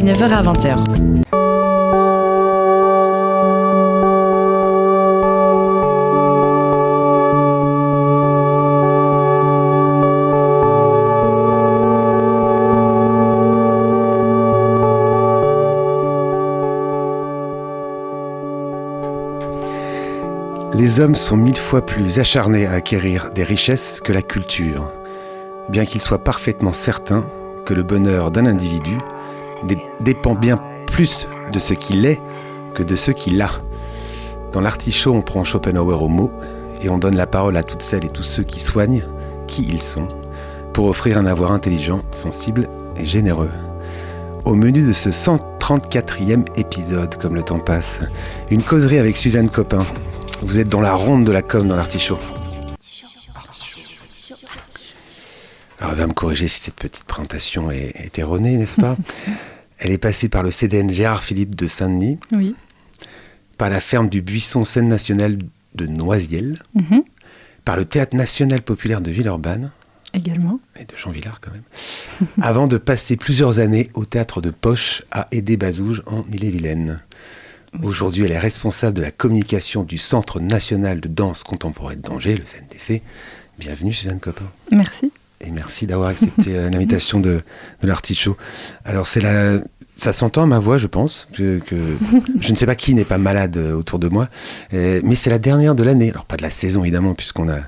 19h à 20h. Les hommes sont mille fois plus acharnés à acquérir des richesses que la culture, bien qu'ils soient parfaitement certains que le bonheur d'un individu dépend bien plus de ce qu'il est que de ce qu'il a. Dans l'artichaut, on prend Schopenhauer au mot et on donne la parole à toutes celles et tous ceux qui soignent qui ils sont pour offrir un avoir intelligent, sensible et généreux. Au menu de ce 134e épisode, comme le temps passe, une causerie avec Suzanne Copin, vous êtes dans la ronde de la com dans l'artichaut. Alors, elle va me corriger si cette petite présentation est, erronée, n'est-ce pas? Elle est passée par le CDN Gérard Philippe de Saint-Denis. Oui. Par la ferme du Buisson Scène Nationale de Noisiel. Mhm. Par le Théâtre National Populaire de Villeurbanne. Également. Et de Jean Villard quand même. avant de passer plusieurs années au Théâtre de Poche à Aidé-Bazouge en Ille-et-Vilaine. Aujourd'hui, elle est responsable de la communication du Centre national de danse contemporaine d'Angers, le CNDC. Bienvenue, Suzanne Copin. Merci. Et merci d'avoir accepté euh, l'invitation de, de l'artichaut. Alors, c'est la, ça s'entend à ma voix, je pense. Que, je ne sais pas qui n'est pas malade euh, autour de moi, euh, mais c'est la dernière de l'année. Alors, pas de la saison, évidemment, puisqu'on a.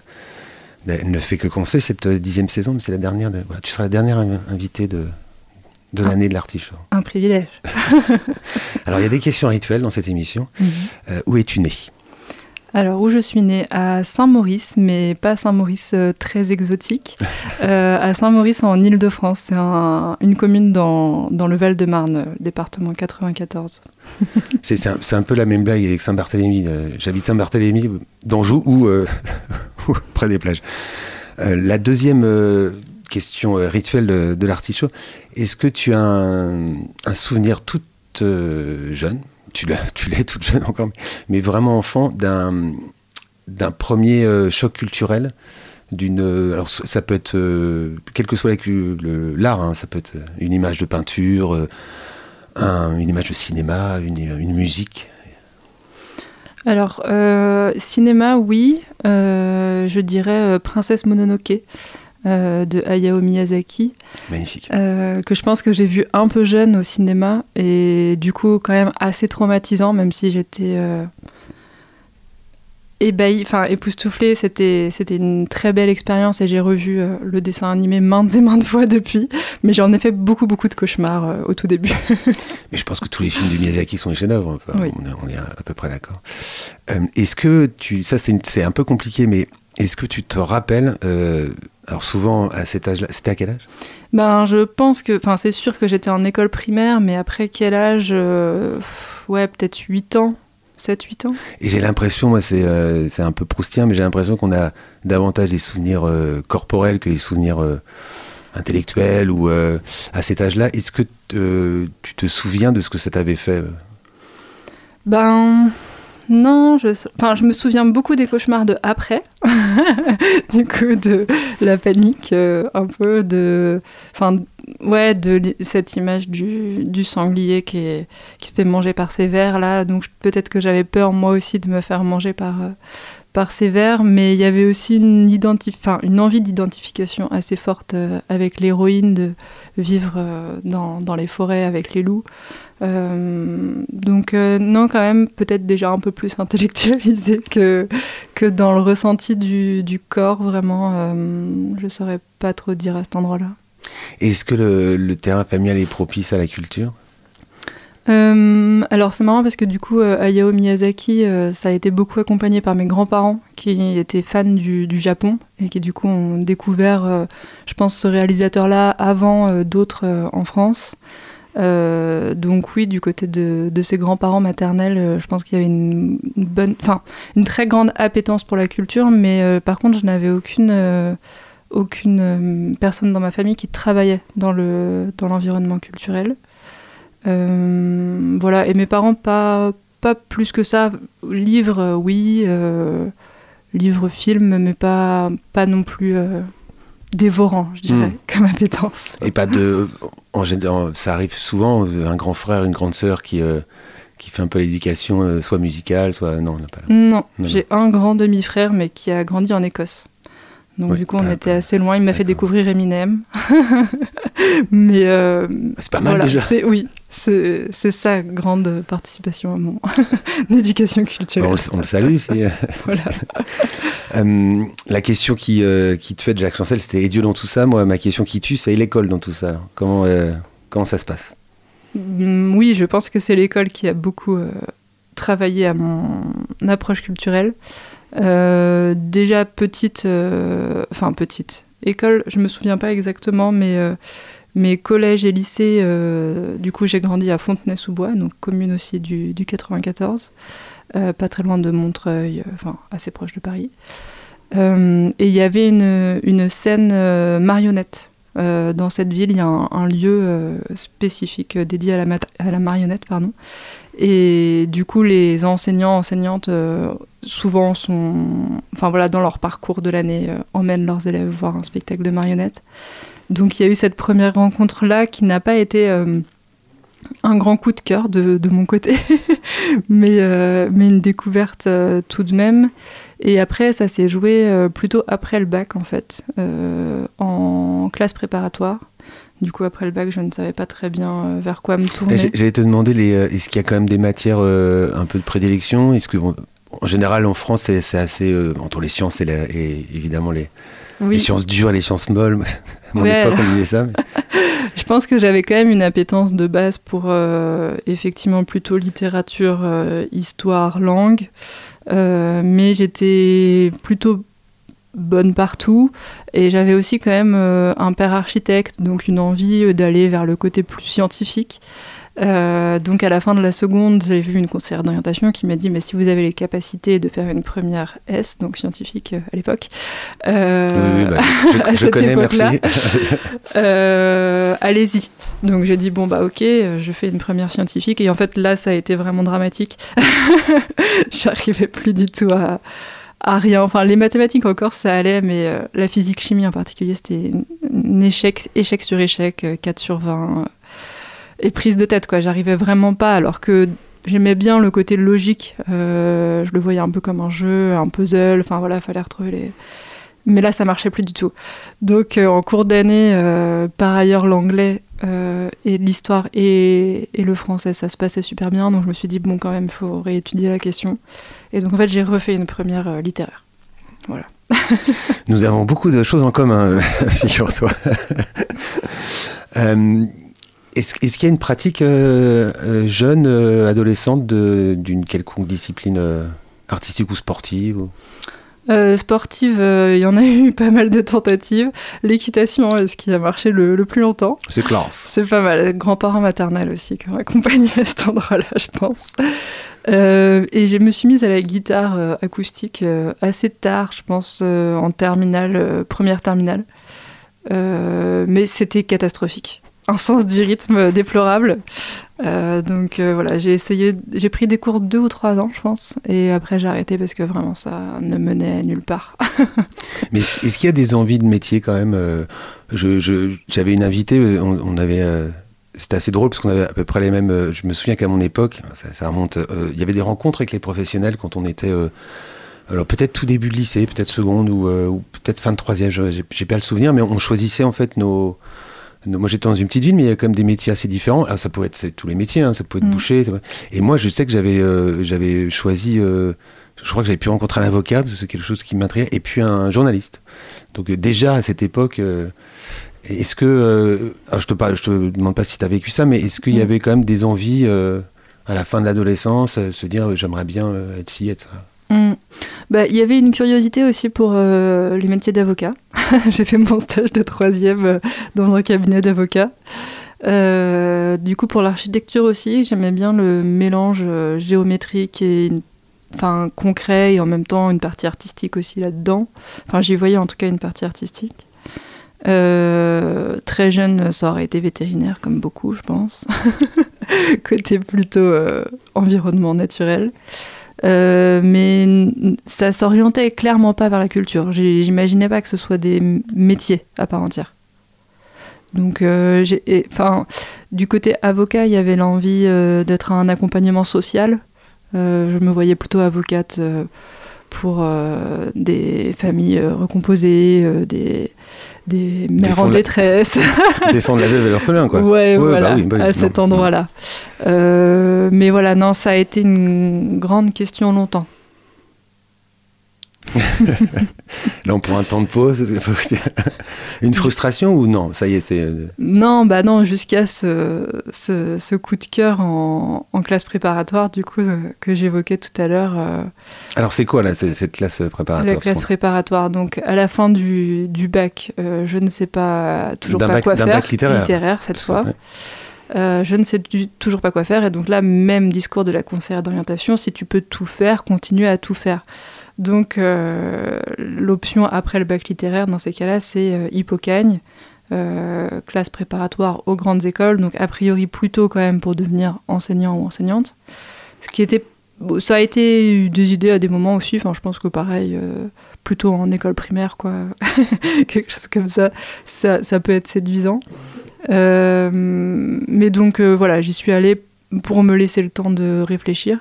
Elle ne fait que commencer cette dixième saison, mais c'est la dernière. De, voilà, tu seras la dernière invitée de, de l'année de l'artichaut. Un privilège. Alors, il y a des questions rituelles dans cette émission. Mhm. Euh, où es-tu né? Alors, où je suis née À Saint-Maurice, mais pas Saint-Maurice euh, très exotique. Euh, à Saint-Maurice, en Ile-de-France. C'est une commune dans, dans le Val-de-Marne, département 94. c'est un, un, peu la même blague avec Saint-Barthélemy. J'habite Saint-Barthélemy, d'Anjou ou, près des plages. la deuxième question euh, rituelle de, l'artichaut. Est-ce que tu as un, souvenir toute euh, jeune, tu l'es toute jeune encore, mais vraiment enfant, d'un d'un premier euh, choc culturel d'une alors ça peut être quel que soit l'art hein, ça peut être une image de peinture une image de cinéma une, une musique. Alors cinéma oui je dirais princesse Mononoke euh, de Hayao Miyazaki. Magnifique. Euh, que je pense que j'ai vu un peu jeune au cinéma et du coup quand même assez traumatisant, même si j'étais euh, ébahie, enfin époustouflée. C'était, c'était une très belle expérience et j'ai revu le dessin animé maintes et maintes fois depuis. Mais j'en ai fait beaucoup, beaucoup de cauchemars au tout début. mais je pense que tous les films de Miyazaki sont des chefs-d'œuvre. oui. on, est, à peu près d'accord. est-ce que tu. Ça, c'est, c'est un peu compliqué, mais est-ce que tu te rappelles alors souvent à cet âge-là, c'était à quel âge? Ben je pense que, enfin c'est sûr que j'étais en école primaire, mais après quel âge euh, Ouais, peut-être 8 ans. 7-8 ans. Et j'ai l'impression, moi euh, c'est un peu proustien, mais j'ai l'impression qu'on a davantage des souvenirs euh, corporels que des souvenirs intellectuels ou à cet âge-là. Est-ce que tu te souviens de ce que ça t'avait fait Ben non, je, enfin, je me souviens beaucoup des cauchemars de après, du coup de la panique, euh, un peu de, enfin, ouais, de cette image du, du sanglier qui, qui se fait manger par ces vers là. Donc peut-être que j'avais peur moi aussi de me faire manger par euh, par ces vers, mais il y avait aussi une, une envie d'identification assez forte euh, avec l'héroïne de vivre dans, dans, les forêts avec les loups. Euh, donc euh, non, quand même, peut-être déjà un peu plus intellectualisé que, que dans le ressenti du, du corps, vraiment. Euh, je ne saurais pas trop dire à cet endroit-là. Est-ce que le, le, terrain familial est propice à la culture? Alors c'est marrant parce que du coup Hayao Miyazaki ça a été beaucoup accompagné par mes grands-parents qui étaient fans du, Japon et qui du coup ont découvert je pense ce réalisateur là avant d'autres en France. Euh, donc oui, du côté de, ses grands-parents maternels, euh, je pense qu'il y avait une, bonne, enfin une très grande appétence pour la culture, mais euh, par contre, je n'avais aucune aucune personne dans ma famille qui travaillait dans le dans l'environnement culturel. voilà, et mes parents pas pas plus que ça. Livres, oui, livres, films, mais pas pas non plus dévorant, je dirais, Mm. comme appétence. Et pas de. En général, ça arrive souvent, un grand frère, une grande sœur qui, euh, qui fait un peu l'éducation, euh, soit musicale, soit. Non, on pas. Non, Non, j'ai un grand demi-frère, mais qui a grandi en Écosse. Donc Oui, du coup, on pas- était assez loin. Il m'a fait découvrir Eminem. mais euh, C'est pas mal voilà, déjà. oui, c'est c'est ça, grande participation à mon éducation culturelle. Bon, on, le- on le salue. euh, Voilà. Euh, la question qui, euh, qui tuait Jacques Chancel, c'était et Dieu dans tout ça. Moi, ma question qui tue, c'est l'école dans tout ça. Comment, comment ça se passe? Mm, Oui, je pense que c'est l'école qui a beaucoup travaillé à mon approche culturelle. Euh, déjà petite, euh, petite, école, je me souviens pas exactement, mais euh, mes collèges et lycées, euh, du coup j'ai grandi à Fontenay-sous-Bois, donc commune aussi du, du 94, euh, pas très loin de Montreuil, enfin assez proche de Paris. Et il y avait une, une scène marionnette. Dans cette ville, il y a un, un lieu spécifique dédié à la, à la marionnette. Pardon. Et du coup, les enseignants, enseignantes, euh, souvent sont, enfin voilà, dans leur parcours de l'année, euh, emmènent leurs élèves voir un spectacle de marionnettes. Donc il y a eu cette première rencontre-là qui n'a pas été euh, un grand coup de cœur de, de mon côté, mais, mais une découverte tout de même. Et après, ça s'est joué plutôt après le bac, en fait, en classe préparatoire. Du coup, après le bac, je ne savais pas très bien euh, vers quoi me tourner. J'allais te demander, les, euh, est-ce qu'il y a quand même des matières euh, un peu de prédilection? Est-ce que, bon, en général, en France, c'est assez entre les sciences et, la- et évidemment les, sciences dures et les sciences molles. À mon Ouais, époque, alors. on disait ça. mais- je pense que j'avais quand même une appétence de base pour euh, effectivement plutôt littérature, euh, histoire, langue. Euh, mais j'étais plutôt bonne partout et j'avais aussi quand même euh, un père architecte donc une envie euh, d'aller vers le côté plus scientifique Euh, donc à la fin de la seconde j'ai vu une conseillère d'orientation qui m'a dit mais si vous avez les capacités de faire une première S donc scientifique euh, à l'époque euh, Oui, bah, je, connais, merci. allez-y. Donc j'ai dit bon bah ok, je fais une première scientifique et en fait là ça a été vraiment dramatique. J'arrivais plus du tout à, à rien. Enfin les mathématiques encore ça allait, mais euh, la physique chimie en particulier c'était un échec, sur échec, euh, 4 sur 20 euh, et prise de tête quoi. J'arrivais vraiment pas alors que J'aimais bien le côté logique, euh, je le voyais un peu comme un jeu, un puzzle, enfin voilà, fallait retrouver les, mais là, ça marchait plus du tout. Donc, euh, en cours d'année, euh, par ailleurs, l'anglais euh, et l'histoire et, et le français, ça se passait super bien. Donc, je me suis dit, bon, quand même, il faut réétudier la question. Et donc, en fait, j'ai refait une première littéraire. Voilà. Nous avons beaucoup de choses en commun, figure-toi. Est-ce qu'il y a une pratique jeune, adolescente, d'une quelconque discipline artistique ou sportive ou- Euh, sportive, euh, il y en a eu pas mal de tentatives. L'équitation est ce qui a marché le, le plus longtemps. C'est classe. C'est pas mal. Grands-parents maternels aussi qui ont accompagné à cet endroit-là, je pense. Euh, et je me suis mise à la guitare euh, acoustique euh, assez tard, je pense, euh, en terminale, euh, première terminale. Euh, mais c'était catastrophique. Un sens du rythme déplorable. Euh, donc euh, voilà, j'ai essayé, j'ai pris des cours deux ou trois ans, je pense, et après j'ai arrêté parce que vraiment ça ne menait nulle part. Mais est-ce qu'il y a des envies de métier quand même euh, je- je- J'avais une invitée, on, avait. c'était assez drôle parce qu'on avait à peu près les mêmes. je me souviens qu'à mon époque, ça, remonte. Il y avait des rencontres avec les professionnels quand on était. alors peut-être tout début de lycée, peut-être seconde ou, ou peut-être fin de troisième. j'ai pas le souvenir, mais on choisissait en fait nos. Moi j'étais dans une petite ville, mais il y a quand même des métiers assez différents. Alors ça pouvait être tous les métiers, hein, ça pouvait être Mm. boucher. ça Et moi je sais que j'avais euh, j'avais choisi. euh, je crois que j'avais pu rencontrer un avocat, parce que c'est quelque chose qui m'intriguait, et puis un journaliste. Donc euh, déjà à cette époque, est-ce que, alors, je te parle, je te demande pas si tu as vécu ça, mais est-ce qu'il y Mm. avait quand même des envies à la fin de l'adolescence, se dire j'aimerais bien être ci, être ça? Hmm. Bah, Il y avait une curiosité aussi pour euh, les métiers d'avocat. J'ai fait mon stage de troisième euh, dans un cabinet d'avocat. Euh, du coup, pour l'architecture aussi, j'aimais bien le mélange géométrique et enfin, concret et en même temps une partie artistique aussi là-dedans. Enfin, j'y voyais en tout cas une partie artistique. Très jeune, ça aurait été vétérinaire comme beaucoup, je pense. Côté plutôt environnement naturel. Mais ça s'orientait clairement pas vers la culture. J'imaginais pas que ce soit des métiers à part entière. Donc, enfin, du côté avocat, il y avait l'envie d'être un accompagnement social. je me voyais plutôt avocate pour des familles recomposées, des, des mères en détresse. Défendre la veuve et l'orphelin, quoi. Ouais, voilà, bah bah à cet endroit-là. Euh, mais voilà, non, ça a été une grande question longtemps. Là, on prend un temps de pause. Une frustration ou non Ça y est, c'est. Euh, non, bah non, jusqu'à ce, ce, coup de cœur en, en, classe préparatoire, du coup, euh, que j'évoquais tout à l'heure. Euh, Alors, c'est quoi là, cette classe préparatoire La classe préparatoire. Donc, à la fin du, du bac, je ne sais pas toujours pas quoi faire. bac littéraire. littéraire cette fois. je ne sais toujours pas quoi faire. Et donc là, même discours de la conseillère d'orientation, si tu peux tout faire, continue à tout faire. Donc euh, l'option après le bac littéraire dans ces cas-là, c'est euh, Hippocagne, euh, classe préparatoire aux grandes écoles, donc a priori plutôt quand même pour devenir enseignant ou enseignante. Ce qui était, ça a été des idées à des moments aussi. Enfin, je pense que pareil, plutôt en école primaire, quoi, quelque chose comme ça, ça, ça peut être séduisant. mais donc voilà, j'y suis allée pour me laisser le temps de réfléchir.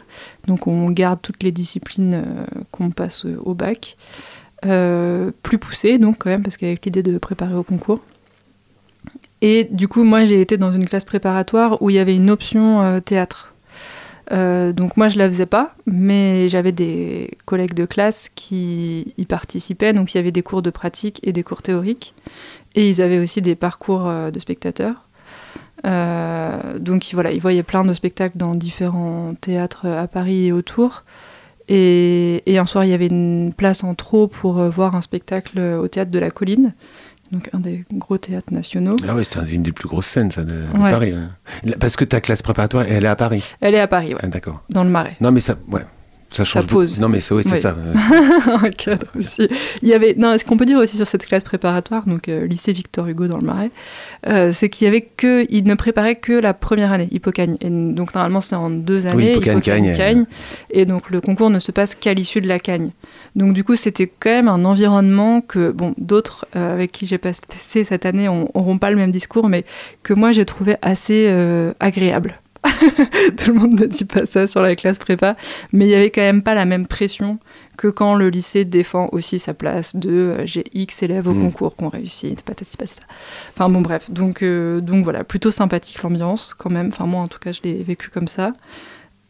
Donc on garde toutes les disciplines euh, qu'on passe au bac. Euh, plus poussées donc quand même, parce qu'avec l'idée de préparer au concours. Et du coup, moi j'ai été dans une classe préparatoire où il y avait une option euh, théâtre. donc moi je la faisais pas, mais j'avais des collègues de classe qui y participaient, donc il y avait des cours de pratique et des cours théoriques, et ils avaient aussi des parcours de spectateurs. Euh, donc voilà, il voyait plein de spectacles dans différents théâtres à Paris et autour. Et, un soir, il y avait une place en trop pour euh, voir un spectacle au théâtre de la Colline, donc un des gros théâtres nationaux. Ah oui, c'est une des plus grosses scènes, ça, de, Paris. Hein. Parce que ta classe préparatoire, elle est à Paris. Elle est à Paris, ouais. Ah, d'accord. Dans le Marais. Non, mais ça, ouais. Ça, change pose. Non, mais c'est oui, ça. un cadre aussi. Il y avait, non, ce qu'on peut dire aussi sur cette classe préparatoire, donc euh, lycée Victor Hugo dans le Marais, euh, c'est qu'il y avait que, il ne préparait que la première année, Hippocagne. Et donc normalement c'est en deux années, oui, Hippocagne, Cagne. Et donc le concours ne se passe qu'à l'issue de la Cagne. Donc du coup c'était quand même un environnement que, bon, d'autres euh, avec qui j'ai passé cette année n'auront pas le même discours, mais que moi j'ai trouvé assez agréable. Tout le monde ne dit pas ça sur la classe prépa, mais il n'y avait quand même pas la même pression que quand le lycée défend aussi sa place de euh, j'ai X élèves au mm. concours qu'on réussit, pas ça. Enfin bon bref, donc, euh, donc voilà, plutôt sympathique l'ambiance quand même, enfin moi en tout cas je l'ai vécu comme ça.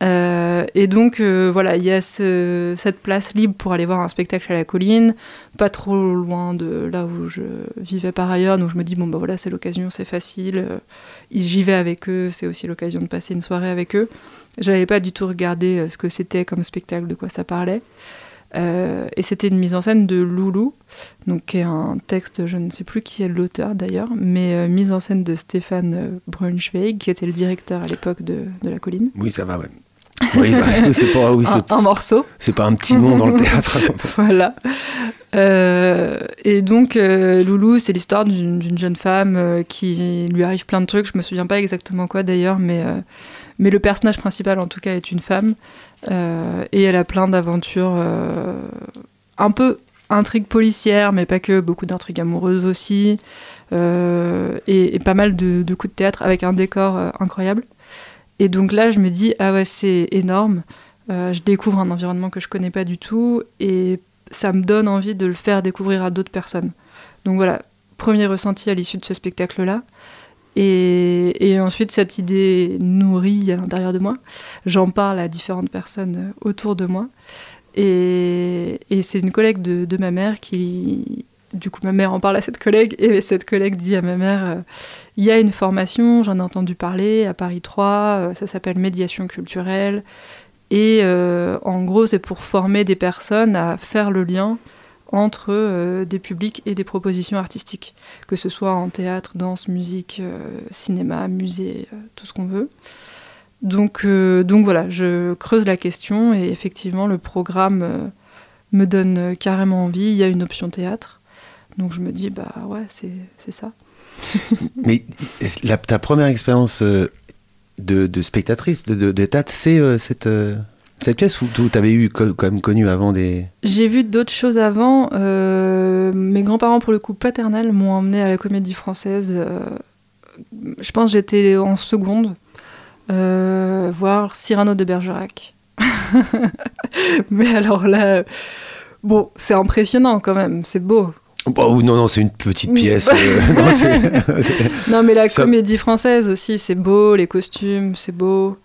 Euh, et donc euh, voilà, il y a cette place libre pour aller voir un spectacle à la colline, pas trop loin de là où je vivais par ailleurs, donc je me dis bon bah voilà c'est l'occasion, c'est facile, euh, j'y vais avec eux, c'est aussi l'occasion de passer une soirée avec eux. J'avais pas du tout regardé ce que c'était comme spectacle, de quoi ça parlait. et c'était une mise en scène de Loulou, donc qui est un texte, je ne sais plus qui est l'auteur d'ailleurs, mais mise en scène de Stéphane Braunschweig, qui était le directeur à l'époque de, de, La Colline. Oui, ça va, ouais. Oui, c'est pas oui, un, un, morceau. C'est pas un petit nom dans le théâtre. voilà. Euh, et donc, euh, Loulou, c'est l'histoire d'une jeune femme euh, qui lui arrive plein de trucs. Je me souviens pas exactement quoi d'ailleurs, mais, mais le personnage principal en tout cas est une femme. et elle a plein d'aventures un peu intrigues policières, mais pas que, beaucoup d'intrigues amoureuses aussi. Et, et, pas mal de, de, coups de théâtre avec un décor incroyable. Et donc là, je me dis, ah ouais, c'est énorme. Euh, je découvre un environnement que je connais pas du tout et ça me donne envie de le faire découvrir à d'autres personnes. Donc voilà, premier ressenti à l'issue de ce spectacle-là. Et, ensuite, cette idée nourrit à l'intérieur de moi. J'en parle à différentes personnes autour de moi. Et, c'est une collègue de, ma mère qui, du coup, ma mère en parle à cette collègue et cette collègue dit à ma mère euh, il y a une formation, j'en ai entendu parler à Paris 3, euh, ça s'appelle médiation culturelle. Et euh, en gros, c'est pour former des personnes à faire le lien entre des publics et des propositions artistiques, que ce soit en théâtre, danse, musique, cinéma, musée, tout ce qu'on veut. Donc, donc voilà, je creuse la question et effectivement, le programme me donne carrément envie. Il y a une option théâtre. Donc je me dis, bah ouais, c'est ça. Mais la, ta première expérience euh, de, de, spectatrice de, de, c'est euh, cette, euh, Cette pièce où tu avais eu quand même connu avant des... J'ai vu d'autres choses avant. Euh, mes grands-parents, pour le coup paternel, m'ont emmené à la comédie française. Je pense que j'étais en seconde, voir Cyrano de Bergerac. Mais alors là, bon, c'est impressionnant quand même, c'est beau. Oh, non, non, c'est une petite pièce. non, mais la comédie française aussi, c'est beau, les costumes, c'est beau.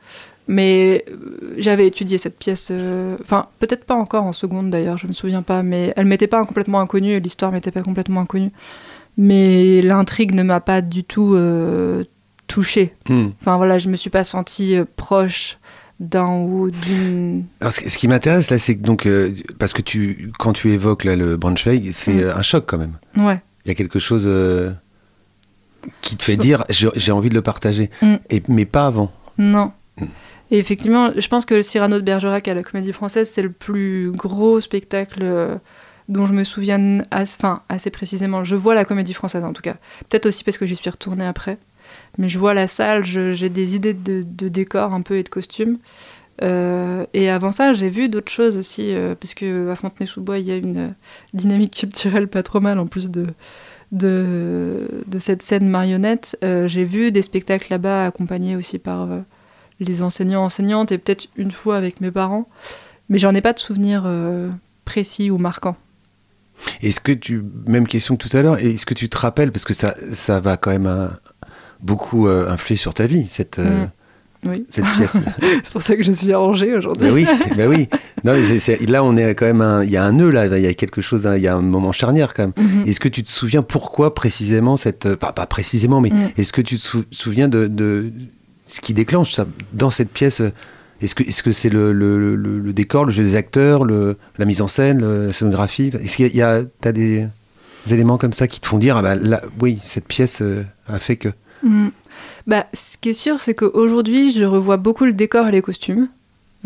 Mais euh, j'avais étudié cette pièce, euh, enfin peut-être pas encore en seconde d'ailleurs, je me souviens pas, mais elle m'était pas complètement inconnue, l'histoire m'était pas complètement inconnue. Mais l'intrigue ne m'a pas du tout euh, touchée. Hmm. Enfin voilà, je me suis pas sentie proche d'un ou d'une. Alors ce, qui m'intéresse là, c'est que donc parce que tu quand tu évoques là, le Braunschweig, c'est hmm. un choc quand même. Ouais. Il y a quelque chose qui te fait dire j'ai envie de le partager, hmm. et mais pas avant. Non. Et effectivement, je pense que le Cyrano de Bergerac à la Comédie Française, c'est le plus gros spectacle euh, dont je me souviens assez, enfin, assez précisément. Je vois la Comédie Française en tout cas. Peut-être aussi parce que j'y suis retournée après. Mais je vois la salle, j'ai des idées de, de décors un peu et de costumes. Euh, et avant ça, j'ai vu d'autres choses aussi, euh, puisque à Fontenay-sous-Bois, il y a une dynamique culturelle pas trop mal en plus de, de, cette scène marionnette. j'ai vu des spectacles là-bas accompagnés aussi par les enseignants, enseignantes, et peut-être une fois avec mes parents. Mais j'en ai pas de souvenirs euh, précis ou marquants. Est-ce que tu, même question que tout à l'heure, est-ce que tu te rappelles, parce que ça, ça va quand même euh, beaucoup euh, influer sur ta vie, cette, mm. oui. cette pièce. c'est pour ça que je suis arrangée aujourd'hui. Ben oui, ben oui. Non, là, on est quand même, il y a un nœud là, il y a quelque chose, il y a un moment charnière quand même. Mm-hmm. Est-ce que tu te souviens pourquoi précisément cette, pas, pas précisément, mais mm. est-ce que tu te souviens de, de, ce qui déclenche ça dans cette pièce Est-ce que c'est -ce c'est le, le, décor, le jeu des acteurs, le, la mise en scène, la scénographie? Est-ce qu'il y a, as des, éléments comme ça qui te font dire ah bah là, oui, cette pièce euh, a fait que mm. bah, Ce qui est sûr, c'est qu'aujourd'hui, je revois beaucoup le décor et les costumes.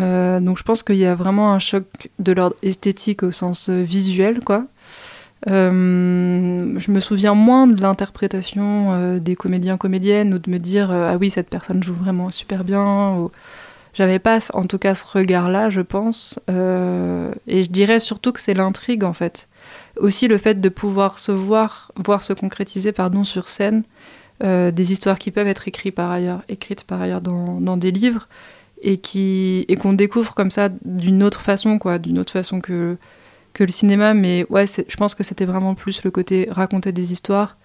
Euh, donc je pense qu'il y a vraiment un choc de l'ordre esthétique au sens euh, visuel, quoi. Euh, je me souviens moins de l'interprétation des comédiens comédiennes ou de me dire ah oui cette personne joue vraiment super bien ou j'avais pas en tout cas ce regard là je pense et je dirais surtout que c'est l'intrigue en fait aussi le fait de pouvoir se voir voir se concrétiser pardon sur scène des histoires qui peuvent être écrites par ailleurs écrites par ailleurs dans, dans des livres et qui et qu'on découvre comme ça d'une autre façon quoi d'une autre façon que que le cinéma, mais ouais, je pense que c'était vraiment plus le côté raconter des histoires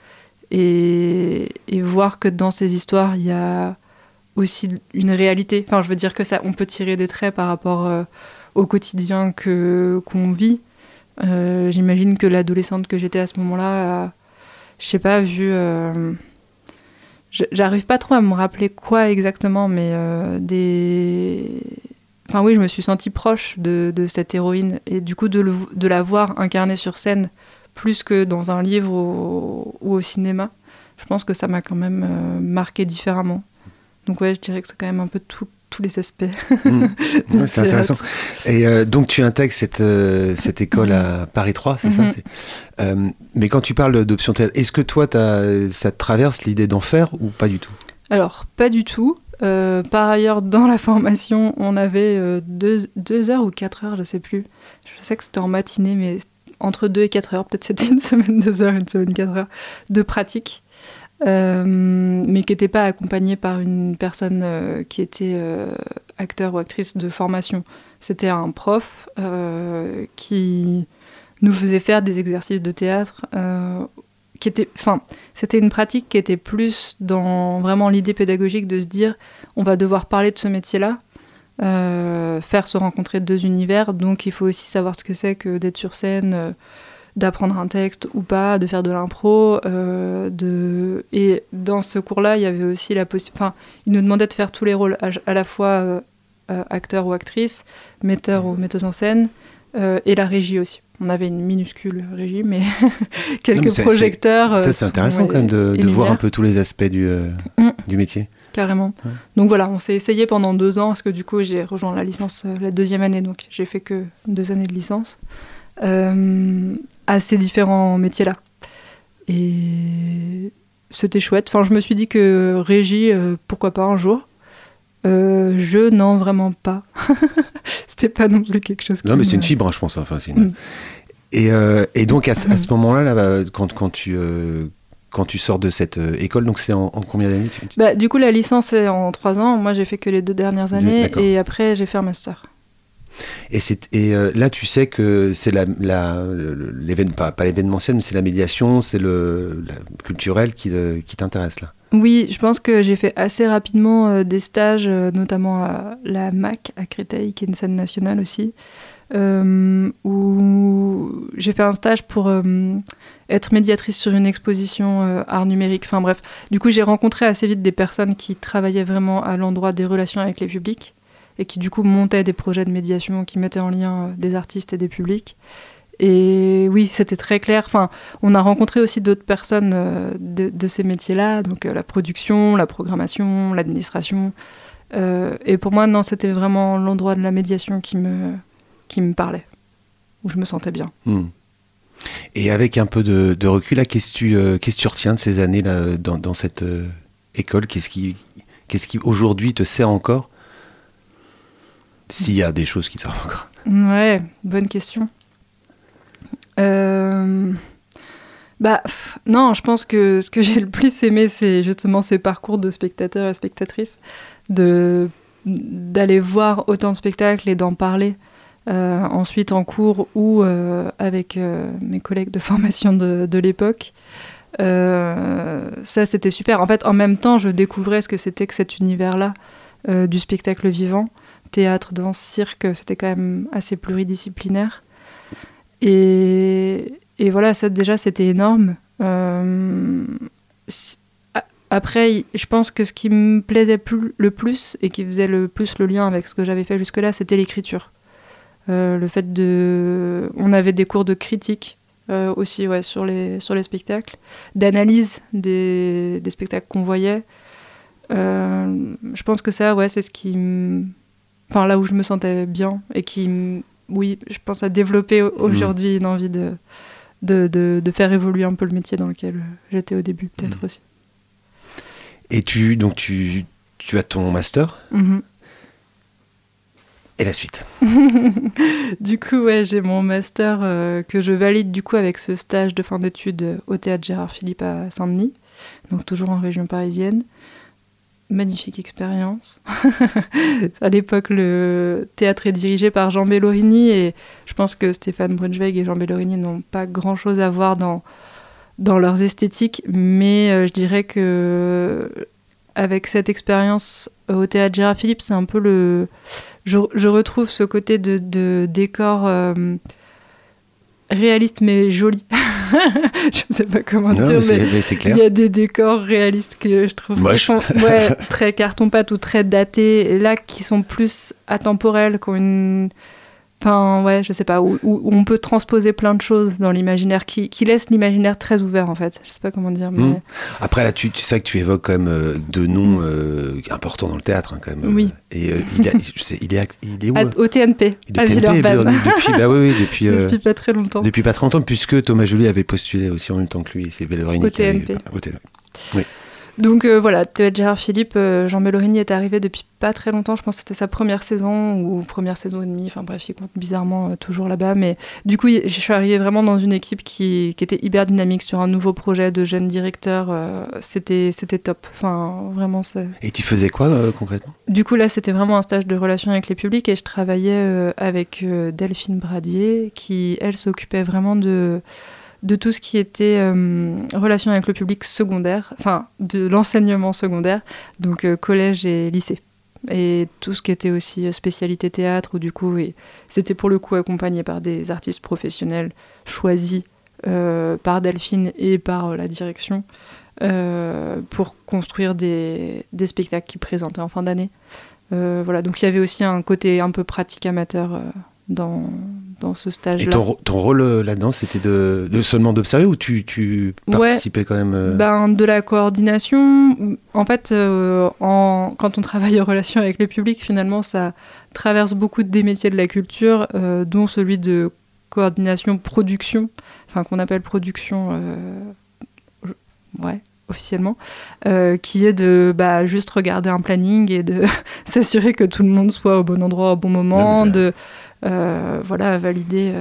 et, voir que dans ces histoires, il y a aussi une réalité. Enfin, je veux dire que ça, on peut tirer des traits par rapport euh, au quotidien que qu'on vit. Euh, j'imagine que l'adolescente que j'étais à ce moment-là, je sais pas, vu. Euh, j'arrive pas trop à me rappeler quoi exactement, mais des Enfin oui, je me suis sentie proche de, cette héroïne et du coup de, la voir incarnée sur scène plus que dans un livre ou, au cinéma, je pense que ça m'a quand même euh, marqué différemment. Donc ouais, je dirais que c'est quand même un peu tous les aspects. Mmh. c'est intéressant. Et euh, donc tu intègres cette, euh, cette école à Paris 3, c'est ça mmh. Mais quand tu parles d'option théâtre, est-ce que toi, as, ça te traverse l'idée d'en faire ou pas du tout? Alors, pas du tout. Euh, par ailleurs, dans la formation, on avait euh, deux, heures ou quatre heures, je sais plus. Je sais que c'était en matinée, mais entre deux et quatre heures, peut-être c'était une semaine deux heures, une semaine quatre heures de pratique, euh, mais qui n'était pas accompagnée par une personne qui était acteur ou actrice de formation. C'était un prof qui nous faisait faire des exercices de théâtre qui était, enfin, c'était une pratique qui était plus dans vraiment l'idée pédagogique de se dire, on va devoir parler de ce métier-là, euh, faire se rencontrer deux univers, donc il faut aussi savoir ce que c'est que d'être sur scène, euh, d'apprendre un texte ou pas, de faire de l'impro, euh, de et dans ce cours-là, il y avait aussi la possibilité, enfin, il nous demandait de faire tous les rôles, à, la fois acteur ou actrice, metteur ou metteuse en scène, et la régie aussi on avait une minuscule régie, mais quelques projecteurs. Ça, c'est intéressant quand même de, voir un peu tous les aspects du, euh, mm. du métier. Carrément. Donc voilà, on s'est essayé pendant deux ans, parce que du coup, j'ai rejoint la licence euh, la deuxième année, donc j'ai fait que deux années de licence, euh, à ces différents métiers-là. Et c'était chouette. Enfin, je me suis dit que régie, pourquoi pas un jour. Je, non, vraiment pas. C'était pas non plus quelque chose qui Non, mais c'est une fibre, hein, je pense. Enfin, une... Mm. et, et, donc, à, ce moment-là, là, quand, quand tu quand tu sors de cette euh, école. Donc c'est en, combien d'années bah, Du coup, la licence est en trois ans. Moi, j'ai fait que les deux dernières années et après, j'ai fait un master. Et, euh, là, tu sais que c'est la, l'événementiel, mais c'est la médiation, c'est le culturel qui, euh, qui t'intéresse là. Oui, je pense que j'ai fait assez rapidement des stages, notamment à la MAC à Créteil, qui est une scène nationale aussi, où j'ai fait un stage pour être médiatrice sur une exposition euh, art numérique. Enfin bref, du coup j'ai rencontré assez vite des personnes qui travaillaient vraiment à l'endroit des relations avec les publics et qui du coup montaient des projets de médiation qui mettaient en lien euh, des artistes et des publics. Et oui, c'était très clair. Enfin, on a rencontré aussi d'autres personnes euh, de, ces métiers-là, donc la production, la programmation, l'administration. et pour moi, non, c'était vraiment l'endroit de la médiation qui me, qui me parlait, où je me sentais bien. Hmm. Et avec un peu de, recul, qu'est-ce que euh, tu, retiens de ces années dans, cette euh, école? Qu'est-ce qui, qu'est-ce qui aujourd'hui te sert encore S'il y a des choses qui te servent encore. Ouais, bonne question. Euh, bah, non, je pense que ce que j'ai le plus aimé, c'est justement ces parcours de spectateurs et spectatrices, de d'aller voir autant de spectacles et d'en parler. Euh, ensuite en cours ou euh, avec mes collègues de formation de, de l'époque. ça, c'était super. En fait, en même temps, je découvrais ce que c'était que cet univers-là du spectacle vivant. Théâtre, danse, cirque, c'était quand même assez pluridisciplinaire. Et, et voilà, ça déjà, c'était énorme. Après, je pense que ce qui me plaisait plus, le plus et qui faisait le plus le lien avec ce que j'avais fait jusque-là, c'était l'écriture. Euh, le fait de. On avait des cours de critique euh, aussi ouais, sur, les, sur les spectacles, d'analyse des, des, spectacles qu'on voyait. Euh, je pense que ça, ouais, c'est ce qui. Enfin, là où je me sentais bien et qui, oui, je pense à développer aujourd'hui une envie de, de, de, faire évoluer un peu le métier dans lequel j'étais au début, peut-être mmh. aussi. Et tu, donc tu, tu as ton master mmh et la suite. du coup, ouais, j'ai mon master euh, que je valide du coup avec ce stage de fin d'études au théâtre Gérard Philippe à Saint-Denis, donc toujours en région parisienne. Magnifique expérience. à l'époque, le théâtre est dirigé par Jean Bellorini et je pense que Stéphane Brunschweig et Jean Bellorini n'ont pas grand-chose à voir dans, dans leurs esthétiques, mais euh, je dirais que avec cette expérience au théâtre Gérard Philippe, c'est un peu le je, retrouve ce côté de, décor euh, réaliste mais joli. je ne sais pas comment dire, mais, il y a des décors réalistes que je trouve très carton-pâte ou très datés, là qui sont plus atemporels, qui ont une Enfin, ouais, je sais pas, où, on peut transposer plein de choses dans l'imaginaire, qui, qui laisse l'imaginaire très ouvert en fait. Je sais pas comment dire. Mais... Hmm. Après, là, tu, tu, sais que tu évoques quand même euh, deux noms euh, importants dans le théâtre, hein, quand même. Oui. Et euh, il, je sais, il, est, il est où Au TNP, à Villeurbanne. Depuis, bah oui, oui, depuis, depuis pas très longtemps. Depuis pas très longtemps, puisque Thomas Joly avait postulé aussi en même temps que lui, c'est Vellorini. Au TNP. Au TNP. Oui. Donc euh, voilà, Théâtre Gérard Philippe, euh, Jean Bellorini est arrivé depuis pas très longtemps, je pense que c'était sa première saison ou première saison et demie, enfin bref, il compte bizarrement euh, toujours là-bas. Mais du coup, je suis arrivée vraiment dans une équipe qui, était hyper dynamique sur un nouveau projet de jeune directeur. c'était, c'était top, enfin vraiment. Et tu faisais quoi concrètement? Du coup, là, c'était vraiment un stage de relation avec les publics et je travaillais avec Delphine Bradier qui, elle, s'occupait vraiment de de tout ce qui était euh, relation avec le public secondaire, enfin de l'enseignement secondaire, donc euh, collège et lycée. Et tout ce qui était aussi euh, spécialité théâtre, du coup, c'était pour le coup accompagné par des artistes professionnels choisis par Delphine et par la direction pour construire des, des spectacles qu'ils présentaient en fin d'année. voilà, donc il y avait aussi un côté un peu pratique amateur dans, dans ce stage-là. Et ton, ton rôle euh, là-dedans, c'était de, de, seulement d'observer ou tu, tu participais quand même euh ben, De la coordination. En fait, euh, en, quand on travaille en relation avec le public, finalement, ça traverse beaucoup des métiers de la culture, dont celui de coordination production, enfin qu'on appelle production. ouais, officiellement, qui est de bah, juste regarder un planning et de s'assurer que tout le monde soit au bon endroit au bon moment, de voilà, valider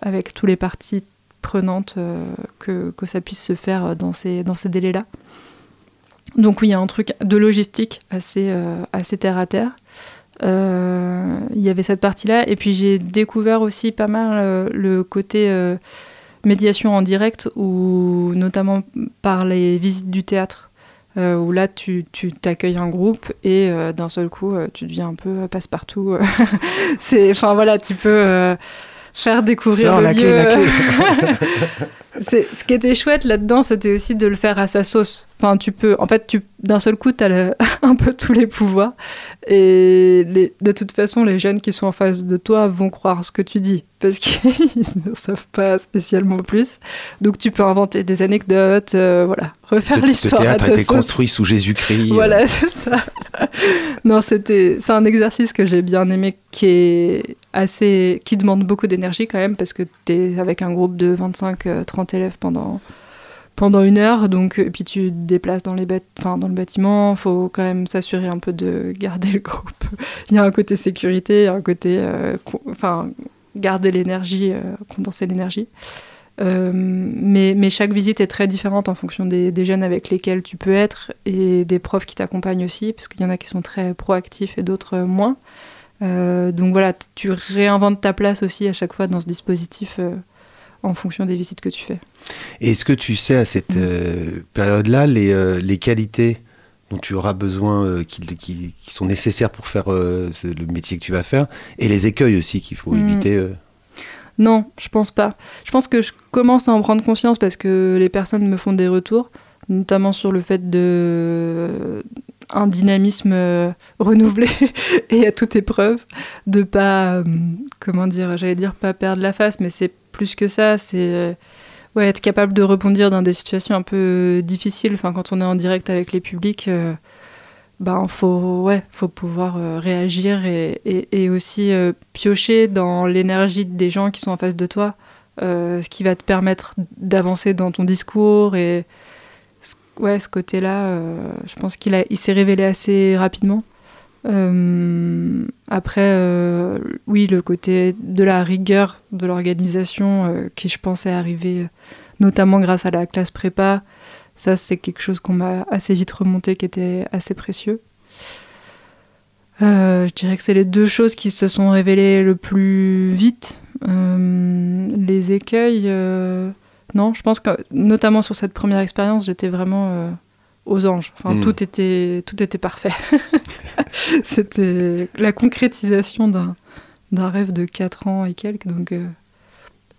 avec tous les parties prenantes que, que, ça puisse se faire dans ces, dans ces délais-là. Donc oui, il y a un truc de logistique assez, assez terre à terre. Euh, il y avait cette partie-là. Et puis j'ai découvert aussi pas mal euh, le côté euh, médiation en direct, ou notamment par les visites du théâtre. Où là tu t'accueilles un groupe et d'un seul coup tu deviens un peu passe-partout. c'est, enfin voilà, tu peux faire découvrir le lieu. c'est, ce qui était chouette là-dedans, c'était aussi de le faire à sa sauce. Enfin, tu peux, en fait, tu, d'un seul coup, tu as un peu tous les pouvoirs. Et de toute façon, les jeunes qui sont en face de toi vont croire ce que tu dis parce qu'ils ne savent pas spécialement plus. Donc tu peux inventer des anecdotes, euh, voilà, refaire l'histoire. Ce théâtre a été construit sous Jésus-Christ. Voilà, c'est ça. non, c'était, c'est un exercice que j'ai bien aimé, qui est assez, qui demande beaucoup d'énergie quand même parce que tu es avec un groupe de 25-30 euh, élèves pendant pendant une heure, donc et puis tu te déplaces dans, les enfin, dans le bâtiment, faut quand même s'assurer un peu de garder le groupe. il y a un côté sécurité, un côté, euh, enfin, garder l'énergie, euh, condenser l'énergie. Mais, mais, chaque visite est très différente en fonction des, jeunes avec lesquels tu peux être et des profs qui t'accompagnent aussi, parce qu'il y en a qui sont très proactifs et d'autres moins. Donc voilà, tu réinventes ta place aussi à chaque fois dans ce dispositif en fonction des visites que tu fais. Est-ce que tu sais à cette euh, période-là les, euh, les, qualités dont tu auras besoin, euh, qui, qui, sont nécessaires pour faire le métier que tu vas faire, et les écueils aussi qu'il faut mm. éviter Non, je pense pas. Je pense que je commence à en prendre conscience parce que les personnes me font des retours, notamment sur le fait de un dynamisme renouvelé et à toute épreuve, de pas, comment dire, j'allais dire pas perdre la face, mais c'est plus que ça, c'est ouais, être capable de rebondir dans des situations un peu difficiles. Enfin, quand on est en direct avec les publics, euh, ben, faut, ouais, faut pouvoir euh, réagir et, et, aussi euh, piocher dans l'énergie des gens qui sont en face de toi, ce qui va te permettre d'avancer dans ton discours. Et ouais, ce côté-là, je pense qu'il il s'est révélé assez rapidement. Euh, après, euh, oui, le côté de la rigueur de l'organisation euh, qui, je pensais, arriver notamment grâce à la classe prépa, ça, c'est quelque chose qu'on m'a assez vite remonté qui était assez précieux. je dirais que c'est les deux choses qui se sont révélées le plus vite. les écueils, non, je pense que notamment sur cette première expérience, j'étais vraiment aux anges. Enfin, hmm. tout, était, tout était parfait. C'était la concrétisation d'un rêve de 4 ans et quelques, donc euh,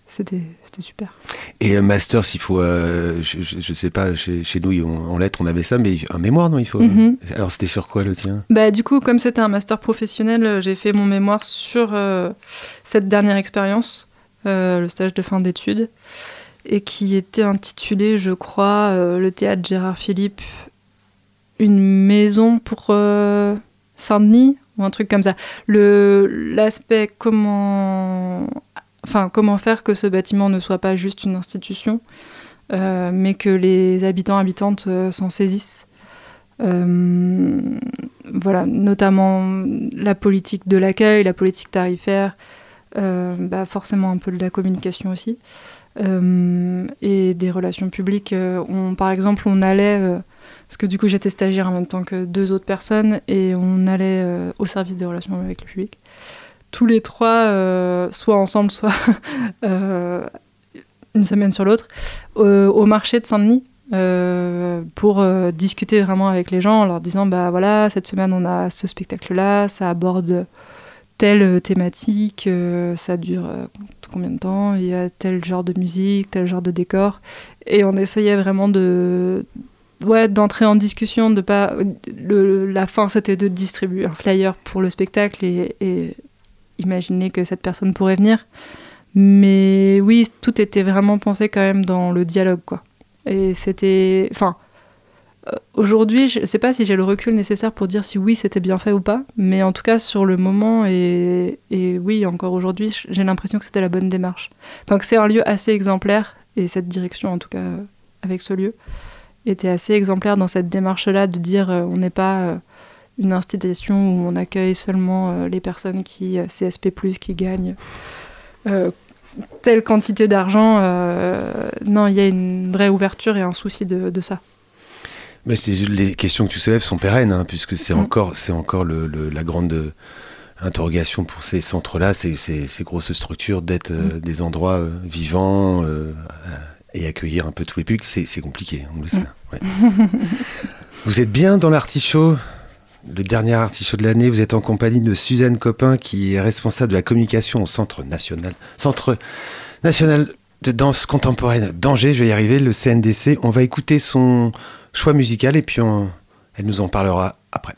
c'était super. Et un master, s'il faut, euh, je, je, sais pas, chez, chez nous, en lettres, on avait ça, mais un mémoire, non il faut. Mhm. Alors, c'était sur quoi le tien? Bah, Du coup, comme c'était un master professionnel, j'ai fait mon mémoire sur euh, cette dernière expérience, le stage de fin d'études et qui était intitulé, je crois, euh, le théâtre Gérard Philippe, une maison pour euh, Saint-Denis ou un truc comme ça. L'aspect comment, enfin, comment faire que ce bâtiment ne soit pas juste une institution, euh, mais que les habitants habitantes s'en saisissent. voilà, notamment la politique de l'accueil, la politique tarifaire, bah forcément un peu de la communication aussi. Euh, et des relations publiques. Euh, on, par exemple, on allait, euh, parce que du coup j'étais stagiaire en même temps que deux autres personnes, et on allait au service des relations avec le public. Tous les trois, soit ensemble, soit une semaine sur l'autre, au marché de Saint-Denis. pour discuter vraiment avec les gens en leur disant bah voilà cette semaine on a ce spectacle là ça aborde telle thématique ça dure combien de temps, il y a tel genre de musique, tel genre de décor. Et on essayait vraiment de ouais, d'entrer en discussion, de pas. Le, la fin, c'était de distribuer un flyer pour le spectacle et, imaginer que cette personne pourrait venir. Mais oui, tout était vraiment pensé quand même dans le dialogue, quoi. Et c'était. Enfin, euh, aujourd'hui, je ne sais pas si j'ai le recul nécessaire pour dire si oui, c'était bien fait ou pas, mais en tout cas, sur le moment, et, oui, encore aujourd'hui, j'ai l'impression que c'était la bonne démarche. Enfin, que c'est un lieu assez exemplaire, et cette direction, en tout cas, avec ce lieu. été assez exemplaire dans cette démarche-là de dire on n'est pas une institution où on accueille seulement les personnes qui CSP+, qui gagnent telle quantité d'argent. non, il y a une vraie ouverture et un souci de, ça. Mais les questions que tu soulèves sont pérennes, hein, puisque c'est mm. encore, c'est encore le, la grande interrogation pour ces centres-là, ces, ces, grosses structures, d'être euh, mm. des endroits euh, vivants euh, et accueillir un peu tous les publics, c'est compliqué, on le sait. Mm. vous êtes bien dans l'artichaut le dernier artichaut de l'année, vous êtes en compagnie de Suzanne Copin, qui est responsable de la communication au Centre national, Centre national de danse contemporaine d'Angers. Je vais y arriver, le CNDC. On va écouter son choix musical et puis elle nous en parlera après.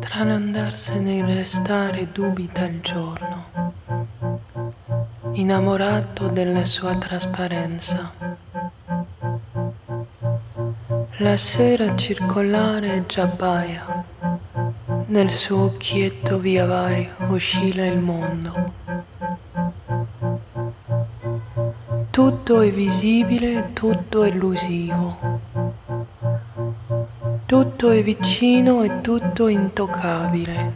Tra l'andarsene il restare dubita il giorno, innamorato della sua trasparenza. La sera circolare già baia, nel suo occhietto via vai oscilla il mondo. Tutto è visibile, tutto è illusivo tutto è vicino e tutto intoccabile.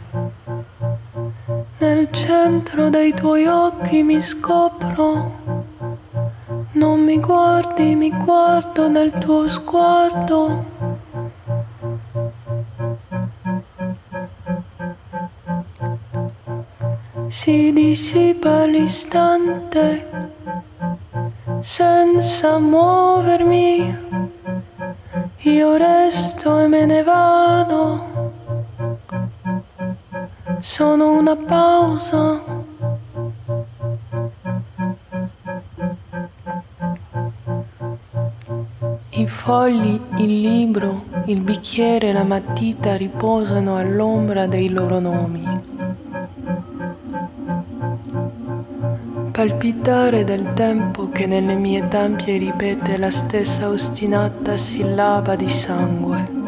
Nel centro dei tuoi occhi mi scopro. Non mi guardi, mi guardo nel tuo sguardo. Si dissipa l'istante senza muovermi io resto e me ne vado. Sono una pausa. Fogli, il libro, il bicchiere e la matita riposano all'ombra dei loro nomi. palpitare del tempo che nelle mie tempie ripete la stessa ostinata sillaba di sangue.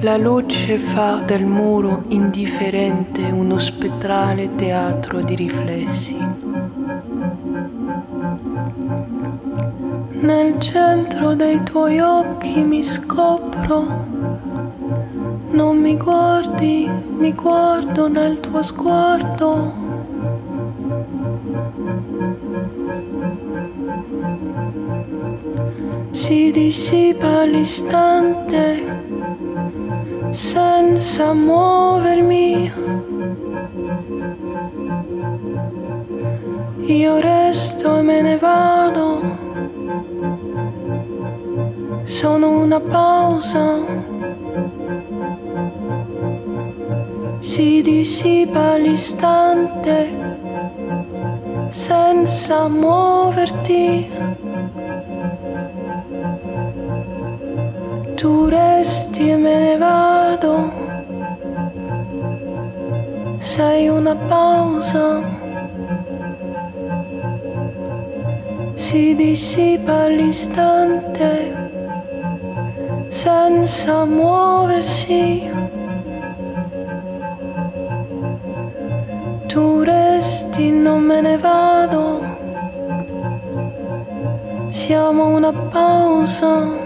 La luce fa del muro indifferente uno spettrale teatro di riflessi. Nel centro dei tuoi occhi mi scopro non mi guardi, mi guardo nel tuo sguardo. Si dissipa l'istante senza muovermi. Io resto una pausa. si dissipa l'istante senza muoverti. Siamo una pausa.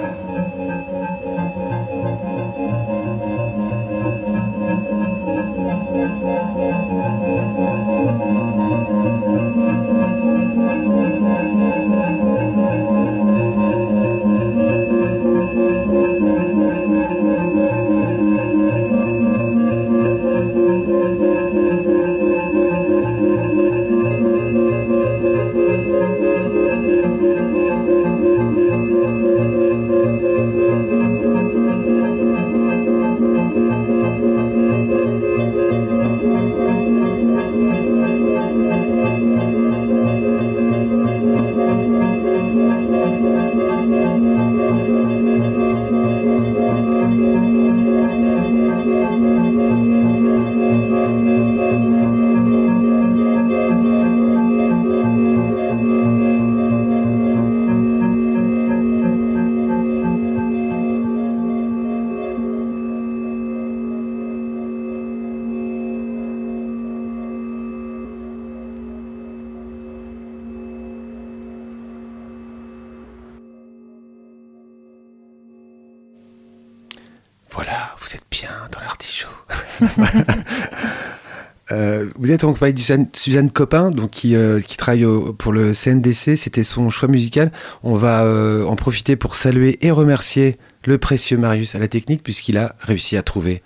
Êtes en compagnie de Suzanne, Suzanne Copin, donc qui, euh, qui travaille au- pour le CNDC. C'était son choix musical. On va euh, en profiter pour saluer et remercier le précieux Marius à la technique, puisqu'il a réussi à trouver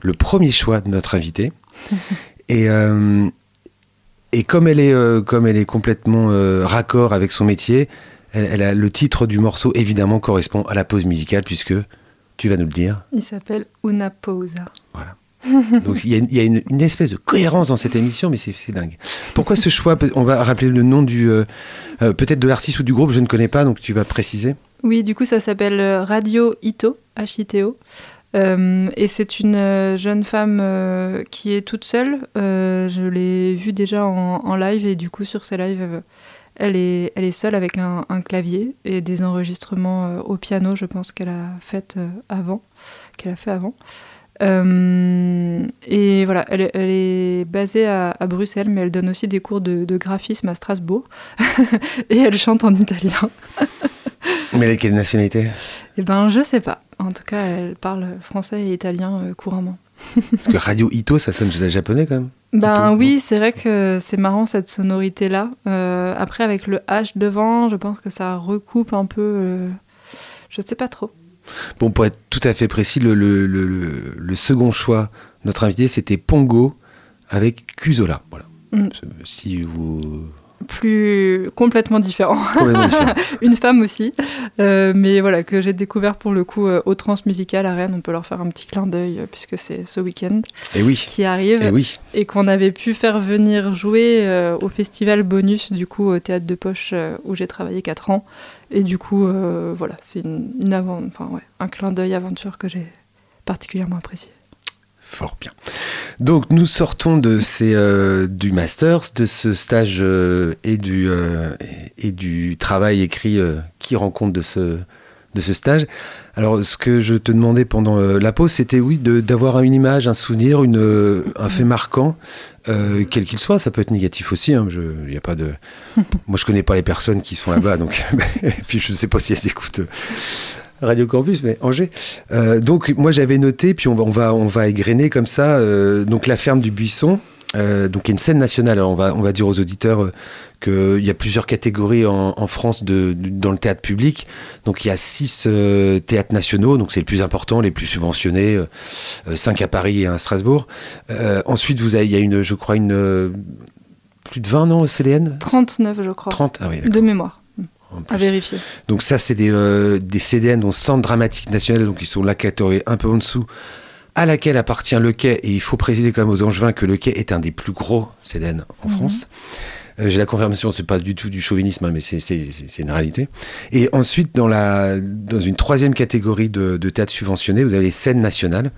le premier choix de notre invité. et, euh, et comme elle est, comme elle est complètement raccord avec son métier, elle, elle a le titre du morceau évidemment correspond à la pause musicale, puisque tu vas nous le dire. Il s'appelle Una Pausa. Donc il y a, une, espèce de cohérence dans cette émission, mais c'est dingue. Pourquoi ce choix On va rappeler le nom du euh, euh, peut-être de l'artiste ou du groupe, je ne connais pas, donc tu vas préciser. Oui, du coup, ça s'appelle euh, Radio Ito, H-I-T-O. Et c'est une jeune femme qui est toute seule. Je l'ai vue déjà en, live et du coup, sur ses lives, elle, est, elle est seule avec un, un clavier et des enregistrements au piano, je pense qu'elle a fait avant, qu'elle a fait avant. Euh, et voilà, elle, est- elle est basée à, à Bruxelles, mais elle donne aussi des cours de, de graphisme à Strasbourg. et elle chante en italien. Mais elle est quelle nationalité? Eh ben, je sais pas. En tout cas, elle parle français et italien euh, couramment. Parce que Radio Ito, ça sonne japonais quand même. Ben Ito, oui, c'est vrai que c'est marrant cette sonorité-là. Euh, après, avec le H devant, je pense que ça recoupe un peu. je sais pas trop. Bon, pour être tout à fait précis, le, le- le- le- le second choix, notre invité, c'était Pongo avec Cusola. Voilà. Mm. Si vous. Plus complètement différent. Complètement différent. Une femme aussi. Euh, mais voilà, que j'ai découvert pour le coup euh, au Transmusical à Rennes. On peut leur faire un petit clin d'œil euh, puisque c'est ce week-end Et oui. qui arrive. Et oui. et qu'on avait pu faire venir jouer euh, au festival Bonus, du coup, au théâtre de Poche, où j'ai travaillé 4 ans. Et du coup, euh, voilà, c'est une, une avan- enfin, ouais, un clin d'œil aventure que j'ai particulièrement apprécié. Fort bien. Donc nous sortons de ces, euh, du master, de ce stage euh, et, du, et, du travail écrit qui rend compte de ce, de ce stage. Alors ce que je te demandais pendant euh, la pause, c'était oui d'avoir une image, un souvenir, une, euh, un fait marquant, euh, quel qu'il soit. Ça peut être négatif aussi. Hein, je, y a pas de... Moi je connais pas les personnes qui sont là-bas, donc puis je sais pas si elles écoutent. Radio Campus, mais Angers. Donc moi j'avais noté, puis on va, on va, on va égrener comme ça, donc la ferme du Buisson. Euh, donc il y a une scène nationale. On va, on va dire aux auditeurs euh, qu'il y a plusieurs catégories en, en France de, de- dans le théâtre public. Donc il y a six euh, théâtres nationaux, donc c'est les plus importants, les plus subventionnés, euh, cinq à Paris et un à Strasbourg. Ensuite vous avez, il y a une, je crois une plus de 20 non au CDN 39, je crois, 30 Ah oui, de mémoire, à vérifier. Donc ça, c'est des, des CDN, donc Centre Dramatique National, donc ils sont la catégorie un peu en dessous, à laquelle appartient le Quai. Et il faut préciser quand même aux Angevins que le Quai est un des plus gros CDN en Mhm. France. Euh, J'ai la confirmation, c'est pas du tout du chauvinisme, hein, mais c'est- une réalité. Et ensuite, dans, la, dans une troisième catégorie de, de théâtre subventionné, vous avez les scènes nationales,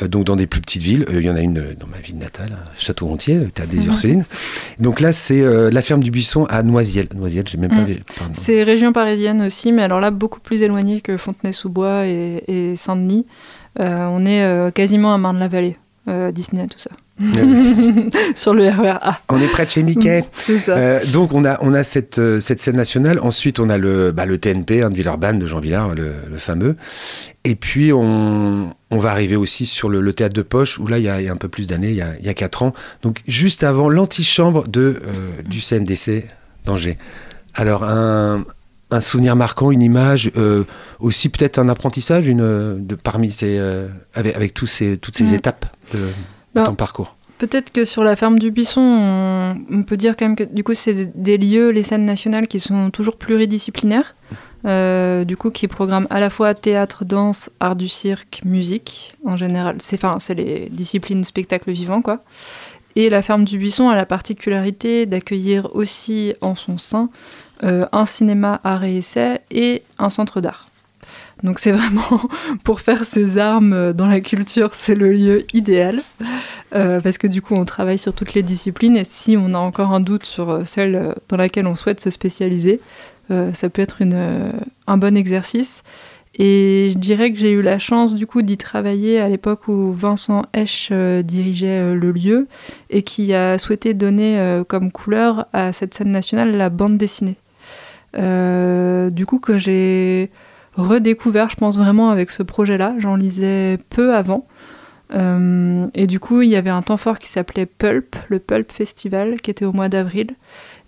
euh, donc dans des plus petites villes. Euh, Il y en a une dans ma ville natale, Château-Gontier, le théâtre des Mhm. Ursulines. Donc là, c'est la ferme du Buisson à Noisiel. Noisiel, j'ai même pas... Mhm. C'est région parisienne aussi, mais alors là, beaucoup plus éloigné que Fontenay-sous-Bois et, et Saint-Denis. Euh, on est euh, quasiment à Marne-la-Vallée, euh, Disney, tout ça. Sur le RER A. On est près de chez Mickey. Ça. Euh, donc on a, on a cette, cette scène nationale. Ensuite, on a le, bah, le TNP hein, de Villeurbanne, de Jean Villard, le, le fameux. Et puis, on, on va arriver aussi sur le, le théâtre de Poche, où là, il y a, il y a un peu plus d'années, il y a, il y a 4 ans. Donc, juste avant l'antichambre de, euh, du CNDC d'Angers. Alors, un, un souvenir marquant, une image, euh, aussi peut-être un apprentissage une, de, parmi ces, euh, avec, avec tous ces, toutes ces Mm. étapes de, de Ben, ton parcours. Peut-être que sur la ferme du Buisson, on, on peut dire quand même que du coup, c'est des lieux, les scènes nationales, qui sont toujours pluridisciplinaires. Euh, du coup, qui programment à la fois théâtre, danse, art du cirque, musique, en général. C'est enfin, c'est les disciplines spectacle vivant, quoi. Et la ferme du Buisson a la particularité d'accueillir aussi en son sein euh, un cinéma art et essai et un centre d'art. Donc c'est vraiment pour faire ses armes dans la culture, c'est le lieu idéal. Euh, parce que du coup, on travaille sur toutes les disciplines et si on a encore un doute sur euh, celle dans laquelle on souhaite se spécialiser, ça peut être un bon exercice. Et je dirais que j'ai eu la chance du coup d'y travailler à l'époque où Vincent Esch euh, dirigeait le lieu et qui a souhaité donner comme couleur à cette scène nationale la bande dessinée. Euh, du coup que j'ai redécouvert, je pense vraiment avec ce projet-là. J'en lisais peu avant. Euh, et du coup, il y avait un temps fort qui s'appelait Pulp, le Pulp Festival, qui était au mois d'avril.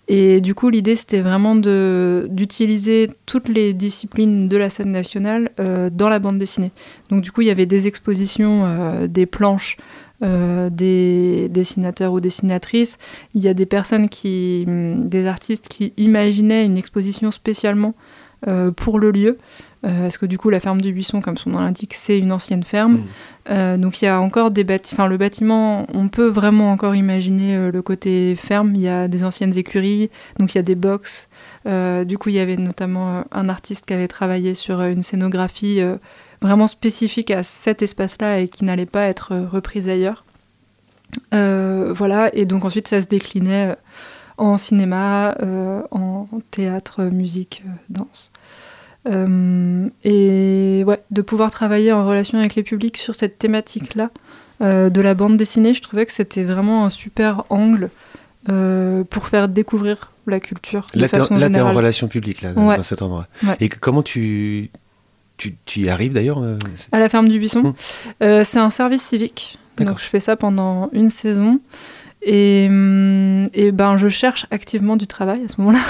Et du coup, l'idée, c'était vraiment d'utiliser toutes les disciplines de la scène nationale euh, dans la bande dessinée. Donc, du coup, il y avait des expositions, des planches, des dessinateurs ou dessinatrices. Il y a des personnes qui, des artistes qui imaginaient une exposition spécialement pour le lieu. Euh, parce que du coup, la ferme du Buisson, comme son nom l'indique, c'est une ancienne ferme. Mm. Euh, donc il y a encore des bâtiments. Enfin, le bâtiment, on peut vraiment encore imaginer euh, le côté ferme. Il y a des anciennes écuries, donc il y a des box. du coup, il y avait notamment un artiste qui avait travaillé sur une scénographie vraiment spécifique à cet espace-là et qui n'allait pas être reprise ailleurs. voilà, et donc ensuite, ça se déclinait en cinéma, en théâtre, musique, danse. Euh, et ouais, de pouvoir travailler en relation avec les publics sur cette thématique-là euh, de la bande dessinée, je trouvais que c'était vraiment un super angle euh, pour faire découvrir la culture. De là, façon là, t'es en relation publique, là, dans, cet endroit. Et comment tu, tu, tu y arrives d'ailleurs À la ferme du Buisson. Hum. c'est un service civique. Donc je fais ça pendant une saison. Et, hum, et, ben, je cherche activement du travail à ce moment-là.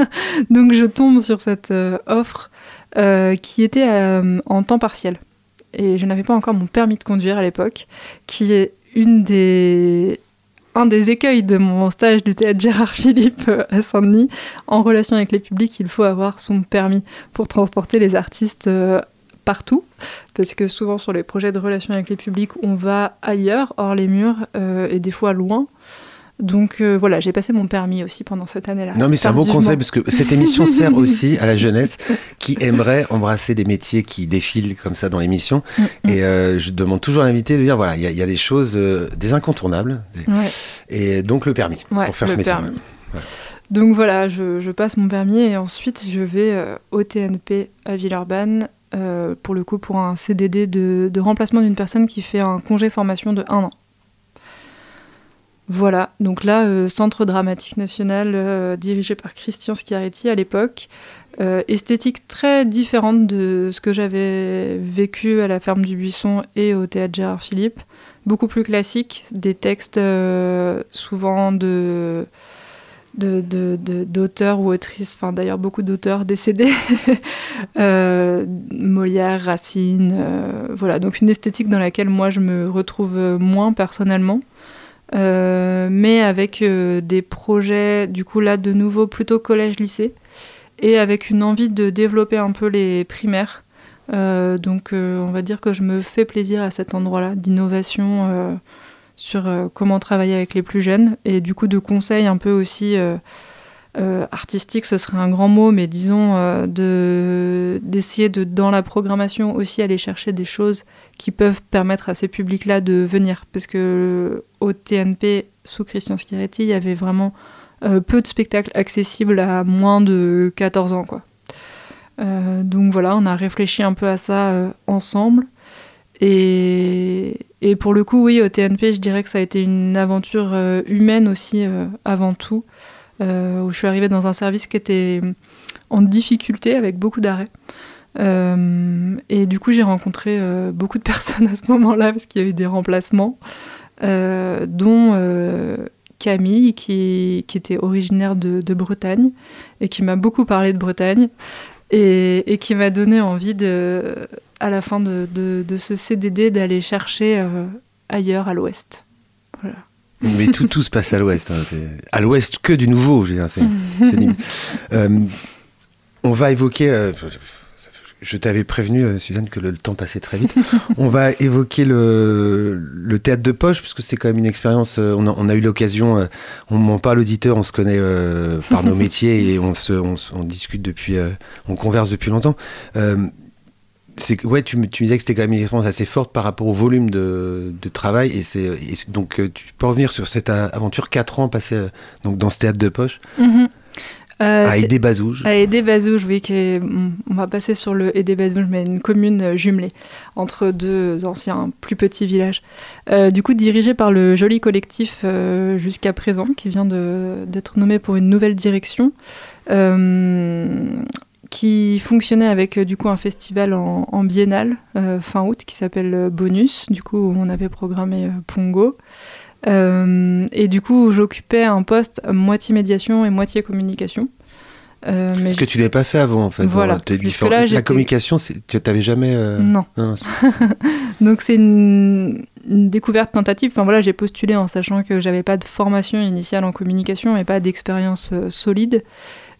Donc je tombe sur cette offre euh, qui était euh, en temps partiel. Et je n'avais pas encore mon permis de conduire à l'époque, qui est une des, un des écueils de mon stage du théâtre Gérard Philippe euh, à Saint-Denis. En relation avec les publics, il faut avoir son permis pour transporter les artistes partout, parce que souvent sur les projets de relation avec les publics, on va ailleurs, hors les murs, et des fois loin. Donc euh, voilà, j'ai passé mon permis aussi pendant cette année-là. Non, mais c'est un bon conseil parce que cette émission sert aussi à la jeunesse qui aimerait embrasser des métiers qui défilent comme ça dans l'émission. Mm, mm. Et euh, je demande toujours à l'invité de dire voilà, il y, a des choses, euh, des incontournables. Et donc le permis pour faire ce métier. Donc voilà, je, passe mon permis et ensuite je vais au TNP à Villeurbanne. pour le coup, pour un CDD de, de remplacement d'une personne qui fait un congé formation de un an. Voilà, donc là, euh, Centre dramatique national euh, dirigé par Christian Schiaretti à l'époque. Euh, esthétique très différente de ce que j'avais vécu à la ferme du Buisson et au théâtre Gérard Philippe. Beaucoup plus classique, des textes souvent de d'auteurs ou autrices, enfin d'ailleurs beaucoup d'auteurs décédés, Molière, Racine, voilà, donc une esthétique dans laquelle moi je me retrouve moins personnellement. Euh, mais avec euh, des projets, du coup là de nouveau plutôt collège-lycée, et avec une envie de développer un peu les primaires. Euh, donc on va dire que je me fais plaisir à cet endroit-là, d'innovation sur comment travailler avec les plus jeunes, et du coup de conseils un peu aussi euh, artistique, ce serait un grand mot, mais disons euh, de, d'essayer de, dans la programmation aussi, aller chercher des choses qui peuvent permettre à ces publics-là de venir. Parce que au TNP, sous Christian Schiaretti, il y avait vraiment euh, peu de spectacles accessibles à moins de 14 ans. Quoi. donc voilà, on a réfléchi un peu à ça ensemble. Et, pour le coup, oui, au TNP, je dirais que ça a été une aventure humaine aussi, avant tout. Euh, où je suis arrivée dans un service qui était en difficulté avec beaucoup d'arrêts. Euh, et du coup, j'ai rencontré euh, beaucoup de personnes à ce moment-là parce qu'il y a eu des remplacements, dont Camille, qui, était originaire de, Bretagne et qui m'a beaucoup parlé de Bretagne et, qui m'a donné envie, de, à la fin de, de, de ce CDD, d'aller chercher ailleurs à l'ouest. Voilà. Mais tout, tout se passe à l'ouest. Hein, à l'ouest que du nouveau. Je, euh, on va évoquer. Euh, je t'avais prévenu, euh, Suzanne, que le, temps passait très vite. on va évoquer le, le, théâtre de poche, parce que c'est quand même une expérience. On a, on a eu l'occasion, on ment pas à l'auditeur, on se connaît par nos métiers et on, se, on, on discute depuis, on converse depuis longtemps c'est ouais, tu, tu me disais que c'était quand même une expérience assez forte par rapport au volume de, de travail. Et c'est donc euh, tu peux revenir sur cette aventure 4 ans passés euh, donc dans ce théâtre de poche. Mm-hmm. Euh, à Aidé Bazouge. À Aidé Bazouge, oui, qui on va passer sur le Aidé Bazouge, mais une commune jumelée entre deux anciens plus petits villages. du coup, dirigé par le joli collectif jusqu'à présent, qui vient d'être nommé pour une nouvelle direction qui fonctionnait avec du coup un festival en, en biennale fin août qui s'appelle Bonus. Du coup, on avait programmé Pongo. et du coup, j'occupais un poste moitié médiation et moitié communication. Euh, Ce que tu n'avais pas fait avant, en fait. Voilà. Là, la communication, tu n'avais jamais. Euh, non. Donc, c'est une, découverte tentative. Enfin, voilà, j'ai postulé en sachant que j'avais pas de formation initiale en communication et pas d'expérience euh, solide.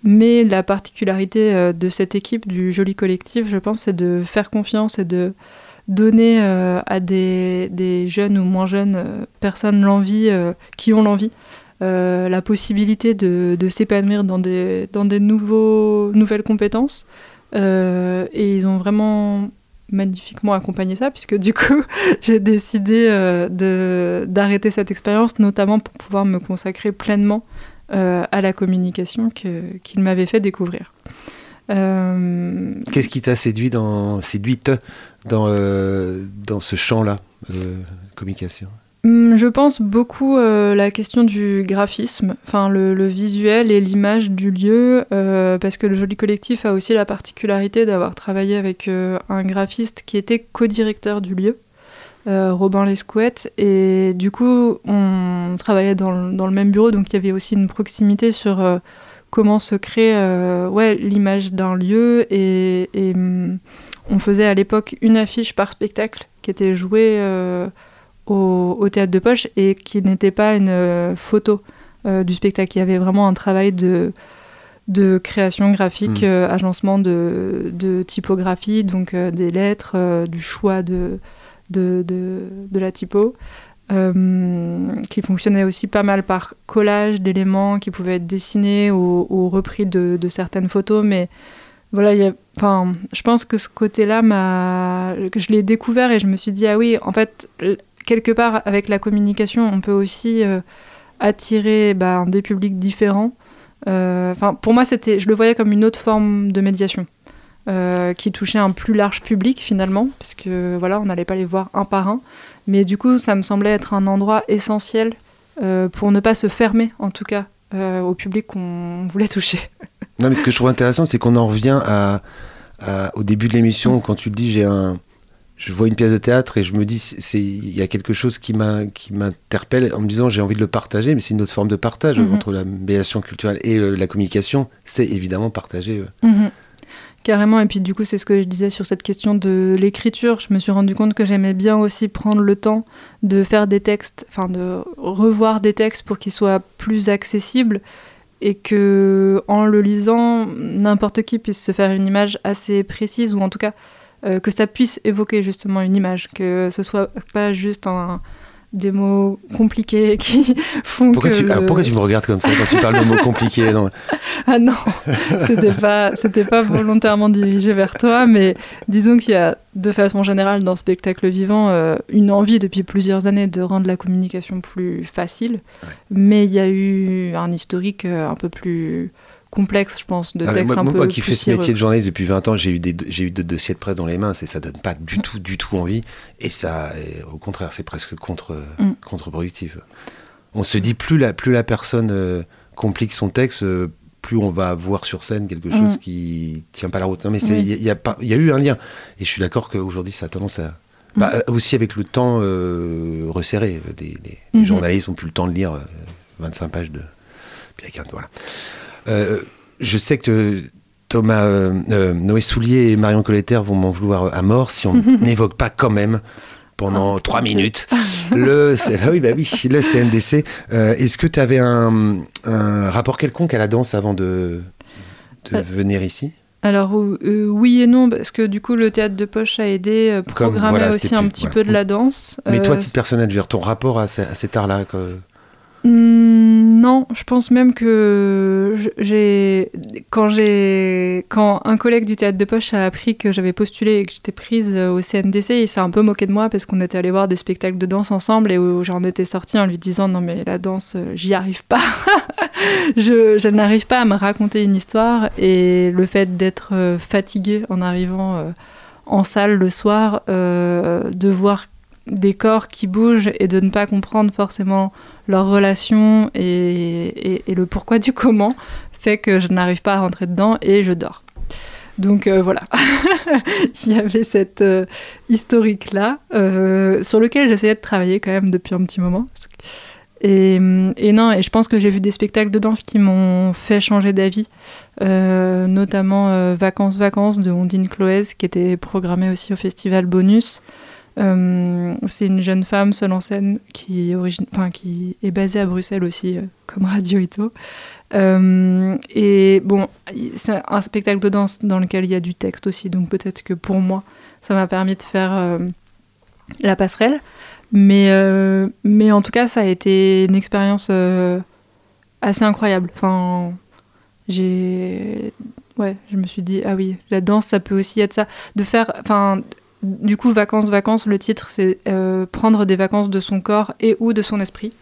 Mais la particularité de cette équipe, du Joli Collectif, je pense, c'est de faire confiance et de donner à des, jeunes ou moins jeunes personnes l'envie, qui ont l'envie euh, la possibilité de, s'épanouir dans des, nouvelles compétences. Euh, et ils ont vraiment magnifiquement accompagné ça, puisque du coup, j'ai décidé euh, d'arrêter cette expérience, notamment pour pouvoir me consacrer pleinement à la communication qu'ils m'avaient fait découvrir. Qu'est-ce qui t'a séduit dans, séduite dans, dans ce champ-là, communication? Hum, je pense beaucoup euh, la question du graphisme, enfin le, visuel et l'image du lieu, euh, parce que le Joli Collectif a aussi la particularité d'avoir travaillé avec euh, un graphiste qui était co-directeur du lieu, Robin Lescouette, et du coup on travaillait dans le, même bureau, donc il y avait aussi une proximité sur comment se crée ouais, l'image d'un lieu, et, et hum, on faisait à l'époque une affiche par spectacle qui était jouée au, théâtre de poche et qui n'était pas une euh, photo euh, du spectacle. Il y avait vraiment un travail de, de création graphique, mm. euh, agencement de, de, typographie, donc des lettres, du choix de, de, la typo. qui fonctionnait aussi pas mal par collage d'éléments qui pouvaient être dessinés ou, repris de, certaines photos, mais voilà, y je pense que ce côté-là, je l'ai découvert et je me suis dit, ah oui, en fait, quelque part, avec la communication, on peut aussi euh, attirer bah, des publics différents. Euh, pour moi, je le voyais comme une autre forme de médiation. Euh, qui touchait un plus large public finalement, puisque voilà, on n'allait pas les voir un par un. Mais du coup, ça me semblait être un endroit essentiel pour ne pas se fermer, en tout cas, au public qu'on voulait toucher. non, mais ce que je trouve intéressant, c'est qu'on en revient à, au début de l'émission, quand tu le dis, j'ai un, je vois une pièce de théâtre et je me dis il y a quelque chose qui m'interpelle en me disant j'ai envie de le partager mais c'est une autre forme de partage mhm. entre la médiation culturelle et euh, la communication c'est évidemment partager euh. mhm. Carrément et puis du coup c'est ce que je disais sur cette question de l'écriture. Je me suis rendu compte que j'aimais bien aussi prendre le temps de faire des textes enfin de revoir des textes pour qu'ils soient plus accessibles et que en le lisant n'importe qui puisse se faire une image assez précise ou en tout cas euh, que ça puisse évoquer justement une image, que ce soit pas juste un, des mots compliqués qui font pourquoi que tu, pourquoi tu me regardes comme ça quand tu parles de mots compliqués non. Ah non, c'était pas, c'était pas volontairement dirigé vers toi, mais disons qu'il y a de façon générale dans spectacle vivant euh, une envie depuis plusieurs années de rendre la communication plus facile, mais il y a eu un historique euh, un peu plus complexe, je pense, de ah, textes un moi, peu Moi qui fais ce métier de journaliste depuis 20 ans, j'ai eu des j'ai eu deux dossiers de presse dans les mains, et ça donne pas du tout du tout envie et ça au contraire, c'est presque contre mm. contre-productif. On se dit plus la plus la personne euh, complique son texte, euh, plus on va voir sur scène quelque mm. chose qui tient pas la route. Non mais il y, a pas y a eu un lien et je suis d'accord qu'aujourd'hui ça a tendance à bah, mm. euh, aussi avec le temps resserré, les, les, mm-hmm. journalistes n'ont plus le temps de lire 25 pages de voilà. Euh, je sais que Thomas, euh, euh, Noé Soulier et Marion Colletter vont m'en vouloir à mort si on n'évoque pas quand même pendant ah, trois minutes le, ah oui, bah oui, le CNDC. Est-ce que tu avais un, rapport quelconque à la danse avant de, venir ici? alors oui et non, parce que du coup le théâtre de poche a aidé, à programmer aussi un petit peu de la danse. Mais toi, titre personnel, ton rapport à, à cet art-là Hmm, non, je pense même que j'ai quand j'ai quand un collègue du théâtre de poche a appris que j'avais postulé et que j'étais prise au CNDC, il s'est un peu moqué de moi parce qu'on était allé voir des spectacles de danse ensemble et où j'en étais sortie en lui disant non mais la danse j'y arrive pas, je, n'arrive pas à me raconter une histoire et le fait d'être fatiguée en arrivant euh, en salle le soir, euh, de voir des corps qui bougent et de ne pas comprendre forcément leur relation et, le pourquoi du comment fait que je n'arrive pas à rentrer dedans et je dors. Donc voilà, il y avait cette historique-là, sur lequel j'essayais de travailler quand même depuis un petit moment. Et, non, et je pense que j'ai vu des spectacles de danse qui m'ont fait changer d'avis, notamment Vacances Vacances de Ondine Cloès, qui était programmé aussi au festival Bonus. Euh, c'est une jeune femme seule en scène qui, origine, enfin, qui est basée à Bruxelles aussi, euh, comme Radio Ito. Euh, et bon, c'est un spectacle de danse dans lequel il y a du texte aussi, donc peut-être que pour moi, ça m'a permis de faire la passerelle. Mais, mais en tout cas, ça a été une expérience assez incroyable. Enfin, j'ai. Ouais, je me suis dit, ah oui, la danse, ça peut aussi être ça. De faire. Enfin, du coup, Vacances, Vacances, le titre, c'est euh, prendre des vacances de son corps et ou de son esprit.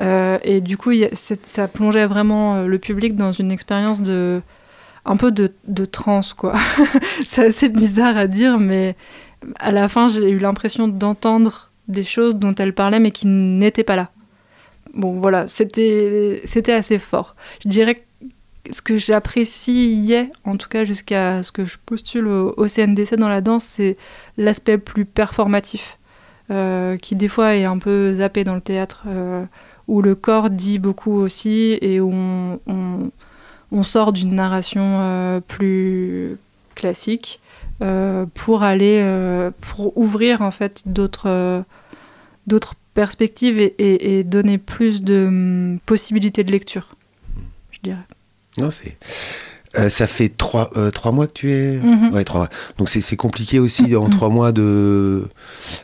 Euh, et du coup, ça plongeait vraiment euh, le public dans une expérience de un peu de, de transe, quoi. c'est assez bizarre à dire, mais à la fin, j'ai eu l'impression d'entendre des choses dont elle parlait, mais qui n'étaient pas là. Bon, voilà, c'était assez fort. Je dirais que ce que j'appréciais, en tout cas jusqu'à ce que je postule au, CNDC dans la danse, c'est l'aspect plus performatif, euh, qui des fois est un peu zappé dans le théâtre, euh, où le corps dit beaucoup aussi et où on, sort d'une narration euh, plus classique pour aller, pour ouvrir en fait d'autres perspectives et, et, donner plus de hum, possibilités de lecture, je dirais. Non, c'est. Euh, ça fait trois, euh, trois mois que tu es? Mhm. Ouais, trois mois. Donc c'est compliqué aussi en trois mois de.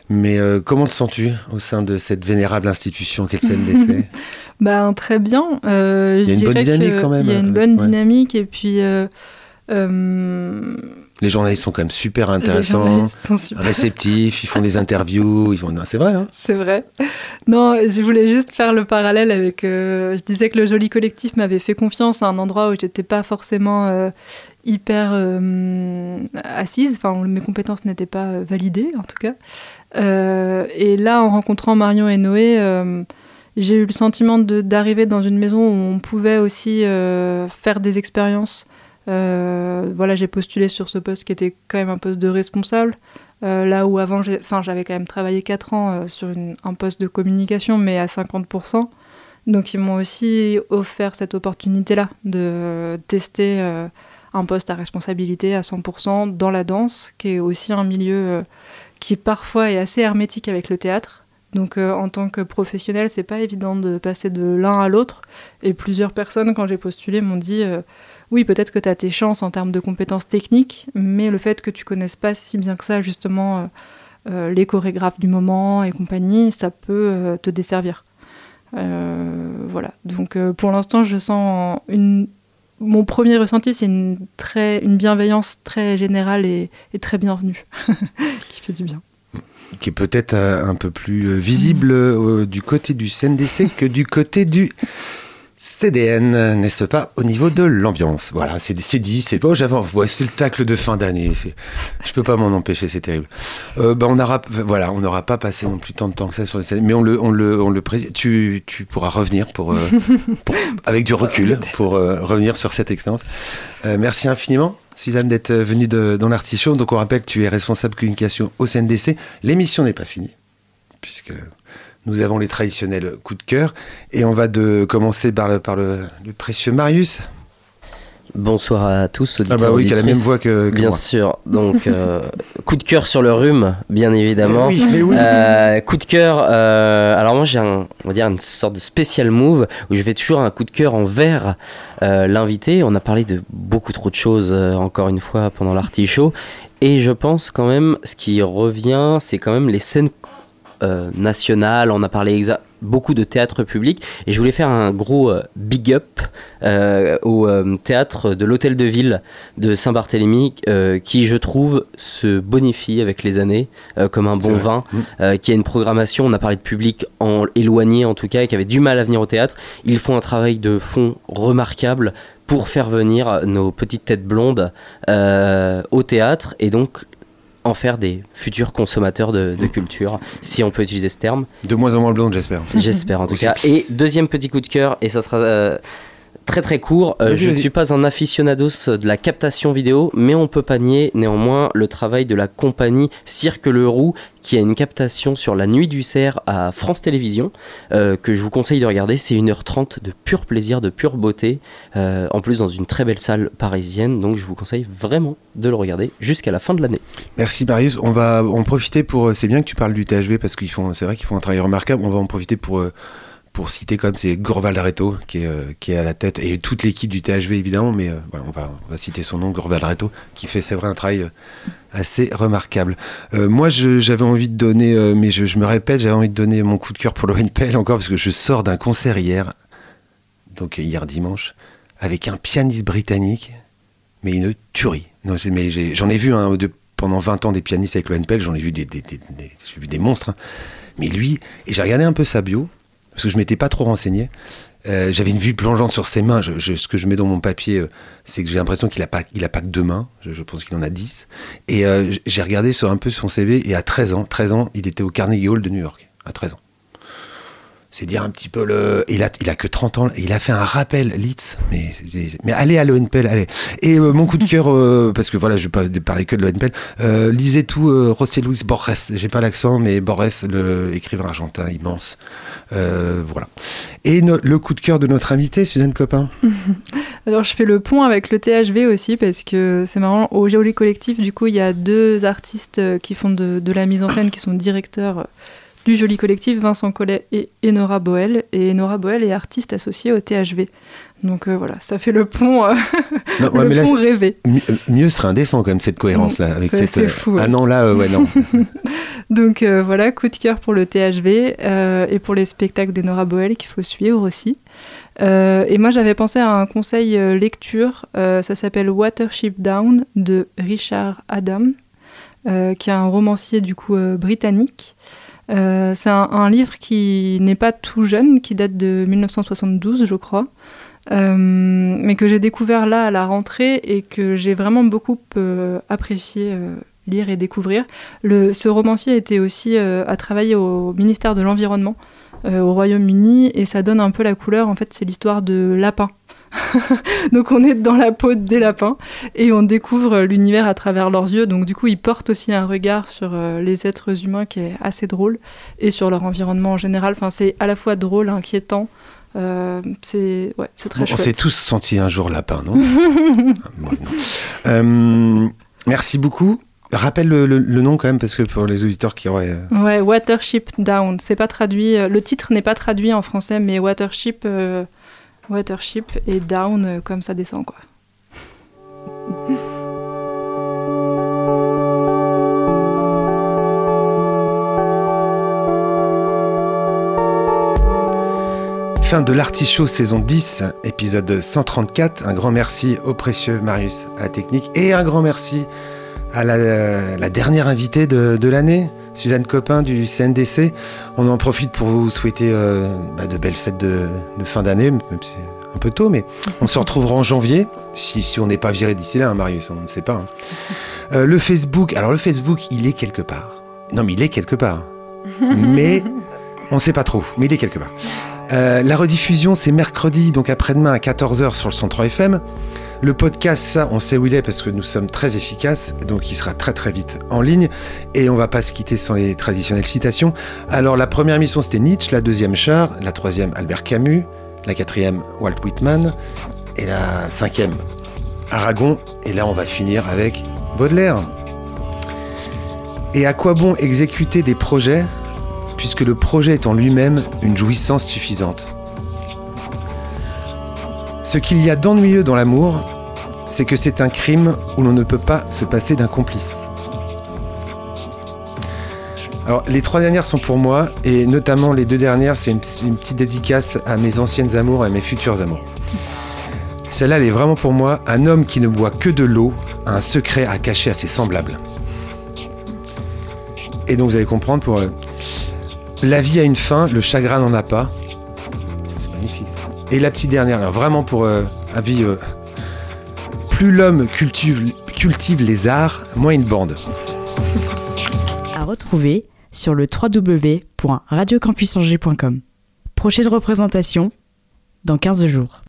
Mais euh, comment te sens-tu au sein de cette vénérable institution? Qu'est le CNDC Ben très bien. il y a une bonne dynamique quand même. Il y a une bonne dynamique et puis les journalistes sont quand même super intéressants, réceptifs, ils font des interviews, ils font... c'est vrai. Hein c'est vrai. Non, je voulais juste faire le parallèle avec. Euh, je disais que le joli collectif m'avait fait confiance à un endroit où j'étais pas forcément euh, hyper euh, assise, enfin mes compétences n'étaient pas validées en tout cas. et là, en rencontrant Marion et Noé, j'ai eu le sentiment d'arriver dans une maison où on pouvait aussi faire des expériences euh, voilà, j'ai postulé sur ce poste qui était quand même un poste de responsable. Euh, là où avant, j'avais quand même travaillé 4 ans euh, sur un poste de communication, mais à 50%. Donc ils m'ont aussi offert cette opportunité-là de tester un poste à responsabilité à 100% dans la danse, qui est aussi un milieu qui parfois est assez hermétique avec le théâtre. Donc en tant que professionnel, c'est pas évident de passer de l'un à l'autre. Et plusieurs personnes, quand j'ai postulé, m'ont dit oui, peut-être que tu as tes chances en termes de compétences techniques, mais le fait que tu connaisses pas si bien que ça, justement, euh, euh, les chorégraphes du moment et compagnie, ça peut euh, te desservir. voilà. Donc, pour l'instant, je sens une. Mon premier ressenti, c'est une, très, une bienveillance très générale et, très bienvenue, qui fait du bien qui est peut-être un peu plus visible du côté du CNDC que du côté du CDN, n'est-ce pas, au niveau de l'ambiance. Voilà, c'est dit, c'est pas, j'avais, c'est le tacle de fin d'année. Je peux pas m'en empêcher, c'est terrible. Euh, bah, on aura, voilà, on n'aura pas passé non plus tant de temps que ça sur les scènes, mais on le, on le, on le, tu, tu pourras revenir pour, euh, avec du recul, pour euh, revenir sur cette expérience. merci infiniment. Suzanne, d'être venue de, dans l'Artichaut. Donc, on rappelle que tu es responsable communication au CNDC. L'émission n'est pas finie, puisque nous avons les traditionnels coups de cœur. Et on va de commencer par le, par le, précieux Marius. Bonsoir à tous, auditeurs. Ah bah oui, qui a la même voix que, Bien sûr. Donc, euh, coup de cœur sur le rhume, bien évidemment. Oui, mais oui. Euh, coup de cœur. Euh, alors moi, j'ai on va dire une sorte de spécial move où je fais toujours un coup de cœur envers l'invité. On a parlé de beaucoup trop de choses encore une fois pendant l'artichaut. Et je pense quand même, ce qui revient, c'est quand même les scènes euh, national, on a parlé beaucoup de théâtre public et je voulais faire un gros euh, big up euh, au théâtre de l'Hôtel de Ville de Saint-Barthélemy qui je trouve se bonifie avec les années comme un bon vin mmh. qui a une programmation, on a parlé de public en éloigné en tout cas et qui avait du mal à venir au théâtre. Ils font un travail de fond remarquable pour faire venir nos petites têtes blondes au théâtre et donc en faire des futurs consommateurs de, mm. culture, si on peut utiliser ce terme. De moins en moins blonde, j'espère. J'espère en tout cas. Et deuxième petit coup de cœur, et ça sera euh, Très très court, euh, je ne suis pas un aficionados de la captation vidéo, mais on peut pas nier néanmoins le travail de la compagnie Cirque Le Roux qui a une captation sur la nuit du cerf à France Télévisions euh, que je vous conseille de regarder. C'est 1h30 de pur plaisir, de pure beauté, euh, en plus dans une très belle salle parisienne, donc je vous conseille vraiment de le regarder jusqu'à la fin de l'année. Merci Marius. On va en profiter pour. C'est bien que tu parles du THV parce qu'ils font. C'est vrai qu'ils font un travail remarquable. On va en profiter pour. Pour citer même, c'est Gorval Reto qui est, euh, qui est à la tête, et toute l'équipe du THV évidemment, mais euh, on, va, citer son nom, Gorval Reto, qui fait, c'est vrai, un travail euh, assez remarquable. Moi, j'avais envie de donner, mais je, me répète, j'avais envie de donner mon coup de cœur pour l'ONPL encore, parce que je sors d'un concert hier, donc hier dimanche, avec un pianiste britannique, mais une tuerie. Non, mais j'en ai, vu de, pendant 20 ans des pianistes avec l'ONPL, j'en ai vu des, des- des- des monstres. hein. Mais lui, et j'ai regardé un peu sa bio, parce que je m'étais pas trop renseigné. Euh, J'avais une vue plongeante sur ses mains. Ce que je mets dans mon papier, euh, c'est que j'ai l'impression qu'il a pas, il a pas que deux mains. Je, pense qu'il en a dix. Et euh, j'ai regardé sur un peu son CV. Et à 13 ans, 13 ans, il était au Carnegie Hall de New York. À 13 ans. C'est dire un petit peu le. Il a, que 30 ans. Il a fait un rappel Litz. Mais, mais allez à l'ONPL, allez. Et euh, mon coup de cœur, euh, parce que voilà, je vais pas parler que de l'ONPL. Euh, lisez tout José Luis Borges. J'ai pas l'accent, mais Borges, le écrivain argentin immense. Voilà. Et le coup de cœur de notre invité, Suzanne Copin. Alors je fais le pont avec le THV aussi parce que c'est marrant, au Géolie Collectif, du coup, il y a deux artistes qui font de, la mise en scène, qui sont directeurs du Joli Collectif, Vincent Collet et Enora Boel. Et Enora Boel est artiste associée au THV. Donc euh, voilà, ça fait le pont, euh, Non, ouais, le mais là, pont rêvé. euh, mieux serait indécent quand même cette cohérence là. Avec C'est- cette, euh, fou, ouais. Ah non, là, ouais, non. Donc voilà, coup de cœur pour le THV et pour les spectacles d'Enora Boel qu'il faut suivre aussi. Et moi j'avais pensé à un conseil lecture, ça s'appelle Watership Down de Richard Adam, qui est un romancier du coup britannique. Euh, c'est un, livre qui n'est pas tout jeune, qui date de 1972 je crois, euh, mais que j'ai découvert là à la rentrée et que j'ai vraiment beaucoup euh, apprécié lire et découvrir. Ce romancier était aussi à travailler au ministère de l'Environnement au Royaume-Uni et ça donne un peu la couleur. En fait, c'est l'histoire de lapins. donc on est dans la peau des lapins et on découvre l'univers à travers leurs yeux. Donc du coup, ils portent aussi un regard sur euh, les êtres humains qui est assez drôle et sur leur environnement en général. Enfin, c'est à la fois drôle, inquiétant. Euh, c'est ouais, c'est très Bon, on s'est chouette. tous senti un jour lapin, non Ah, moi, non. Euh, Merci beaucoup. Rappelle le, le- le nom quand même, parce que pour les auditeurs qui auraient. Ouais, Watership Down. C'est pas traduit. Le titre n'est pas traduit en français, mais Watership, euh, Watership et Down euh, comme ça descend quoi. Fin de l'Artichaut saison 10, épisode 134. Un grand merci au précieux Marius à technique et un grand merci à la, la dernière invitée de l'année, Suzanne Copin du CNDC. On en profite pour vous souhaiter euh, bah, de belles fêtes de, de fin d'année, même si c'est un peu tôt, mais on se retrouvera en janvier, si, si on n'est pas viré d'ici là, hein, Marius, on ne sait pas. hein. Euh, le Facebook, alors le Facebook, il est quelque part. Non, mais il est quelque part. mais on ne sait pas trop, mais il est quelque part. Euh, la rediffusion, c'est mercredi, donc après-demain à 14h sur le 103 FM. Le podcast, ça, on sait où il est parce que nous sommes très efficaces, donc il sera très très vite en ligne. Et on va pas se quitter sans les traditionnelles citations. Alors la première émission, c'était Nietzsche, la deuxième Char, la troisième Albert Camus, la quatrième Walt Whitman, et la cinquième Aragon. Et là, on va finir avec Baudelaire. Et à quoi bon exécuter des projets puisque le projet est en lui-même une jouissance suffisante. Ce qu'il y a d'ennuyeux dans l'amour, c'est que c'est un crime où l'on ne peut pas se passer d'un complice. Alors, les trois dernières sont pour moi, et notamment les deux dernières, c'est une, petite dédicace à mes anciennes amours et à mes futurs amours. Celle-là, elle est vraiment pour moi. Un homme qui ne boit que de l'eau a un secret à cacher à ses semblables. Et donc, vous allez comprendre pour. La vie a une fin, le chagrin n'en a pas. C'est magnifique. ça. Et la petite dernière, alors vraiment pour euh, avis. euh, plus l'homme cultive, cultive les arts, moins il bande. À retrouver sur le www.radiocampusangers.com. Prochaine représentation dans 15 jours.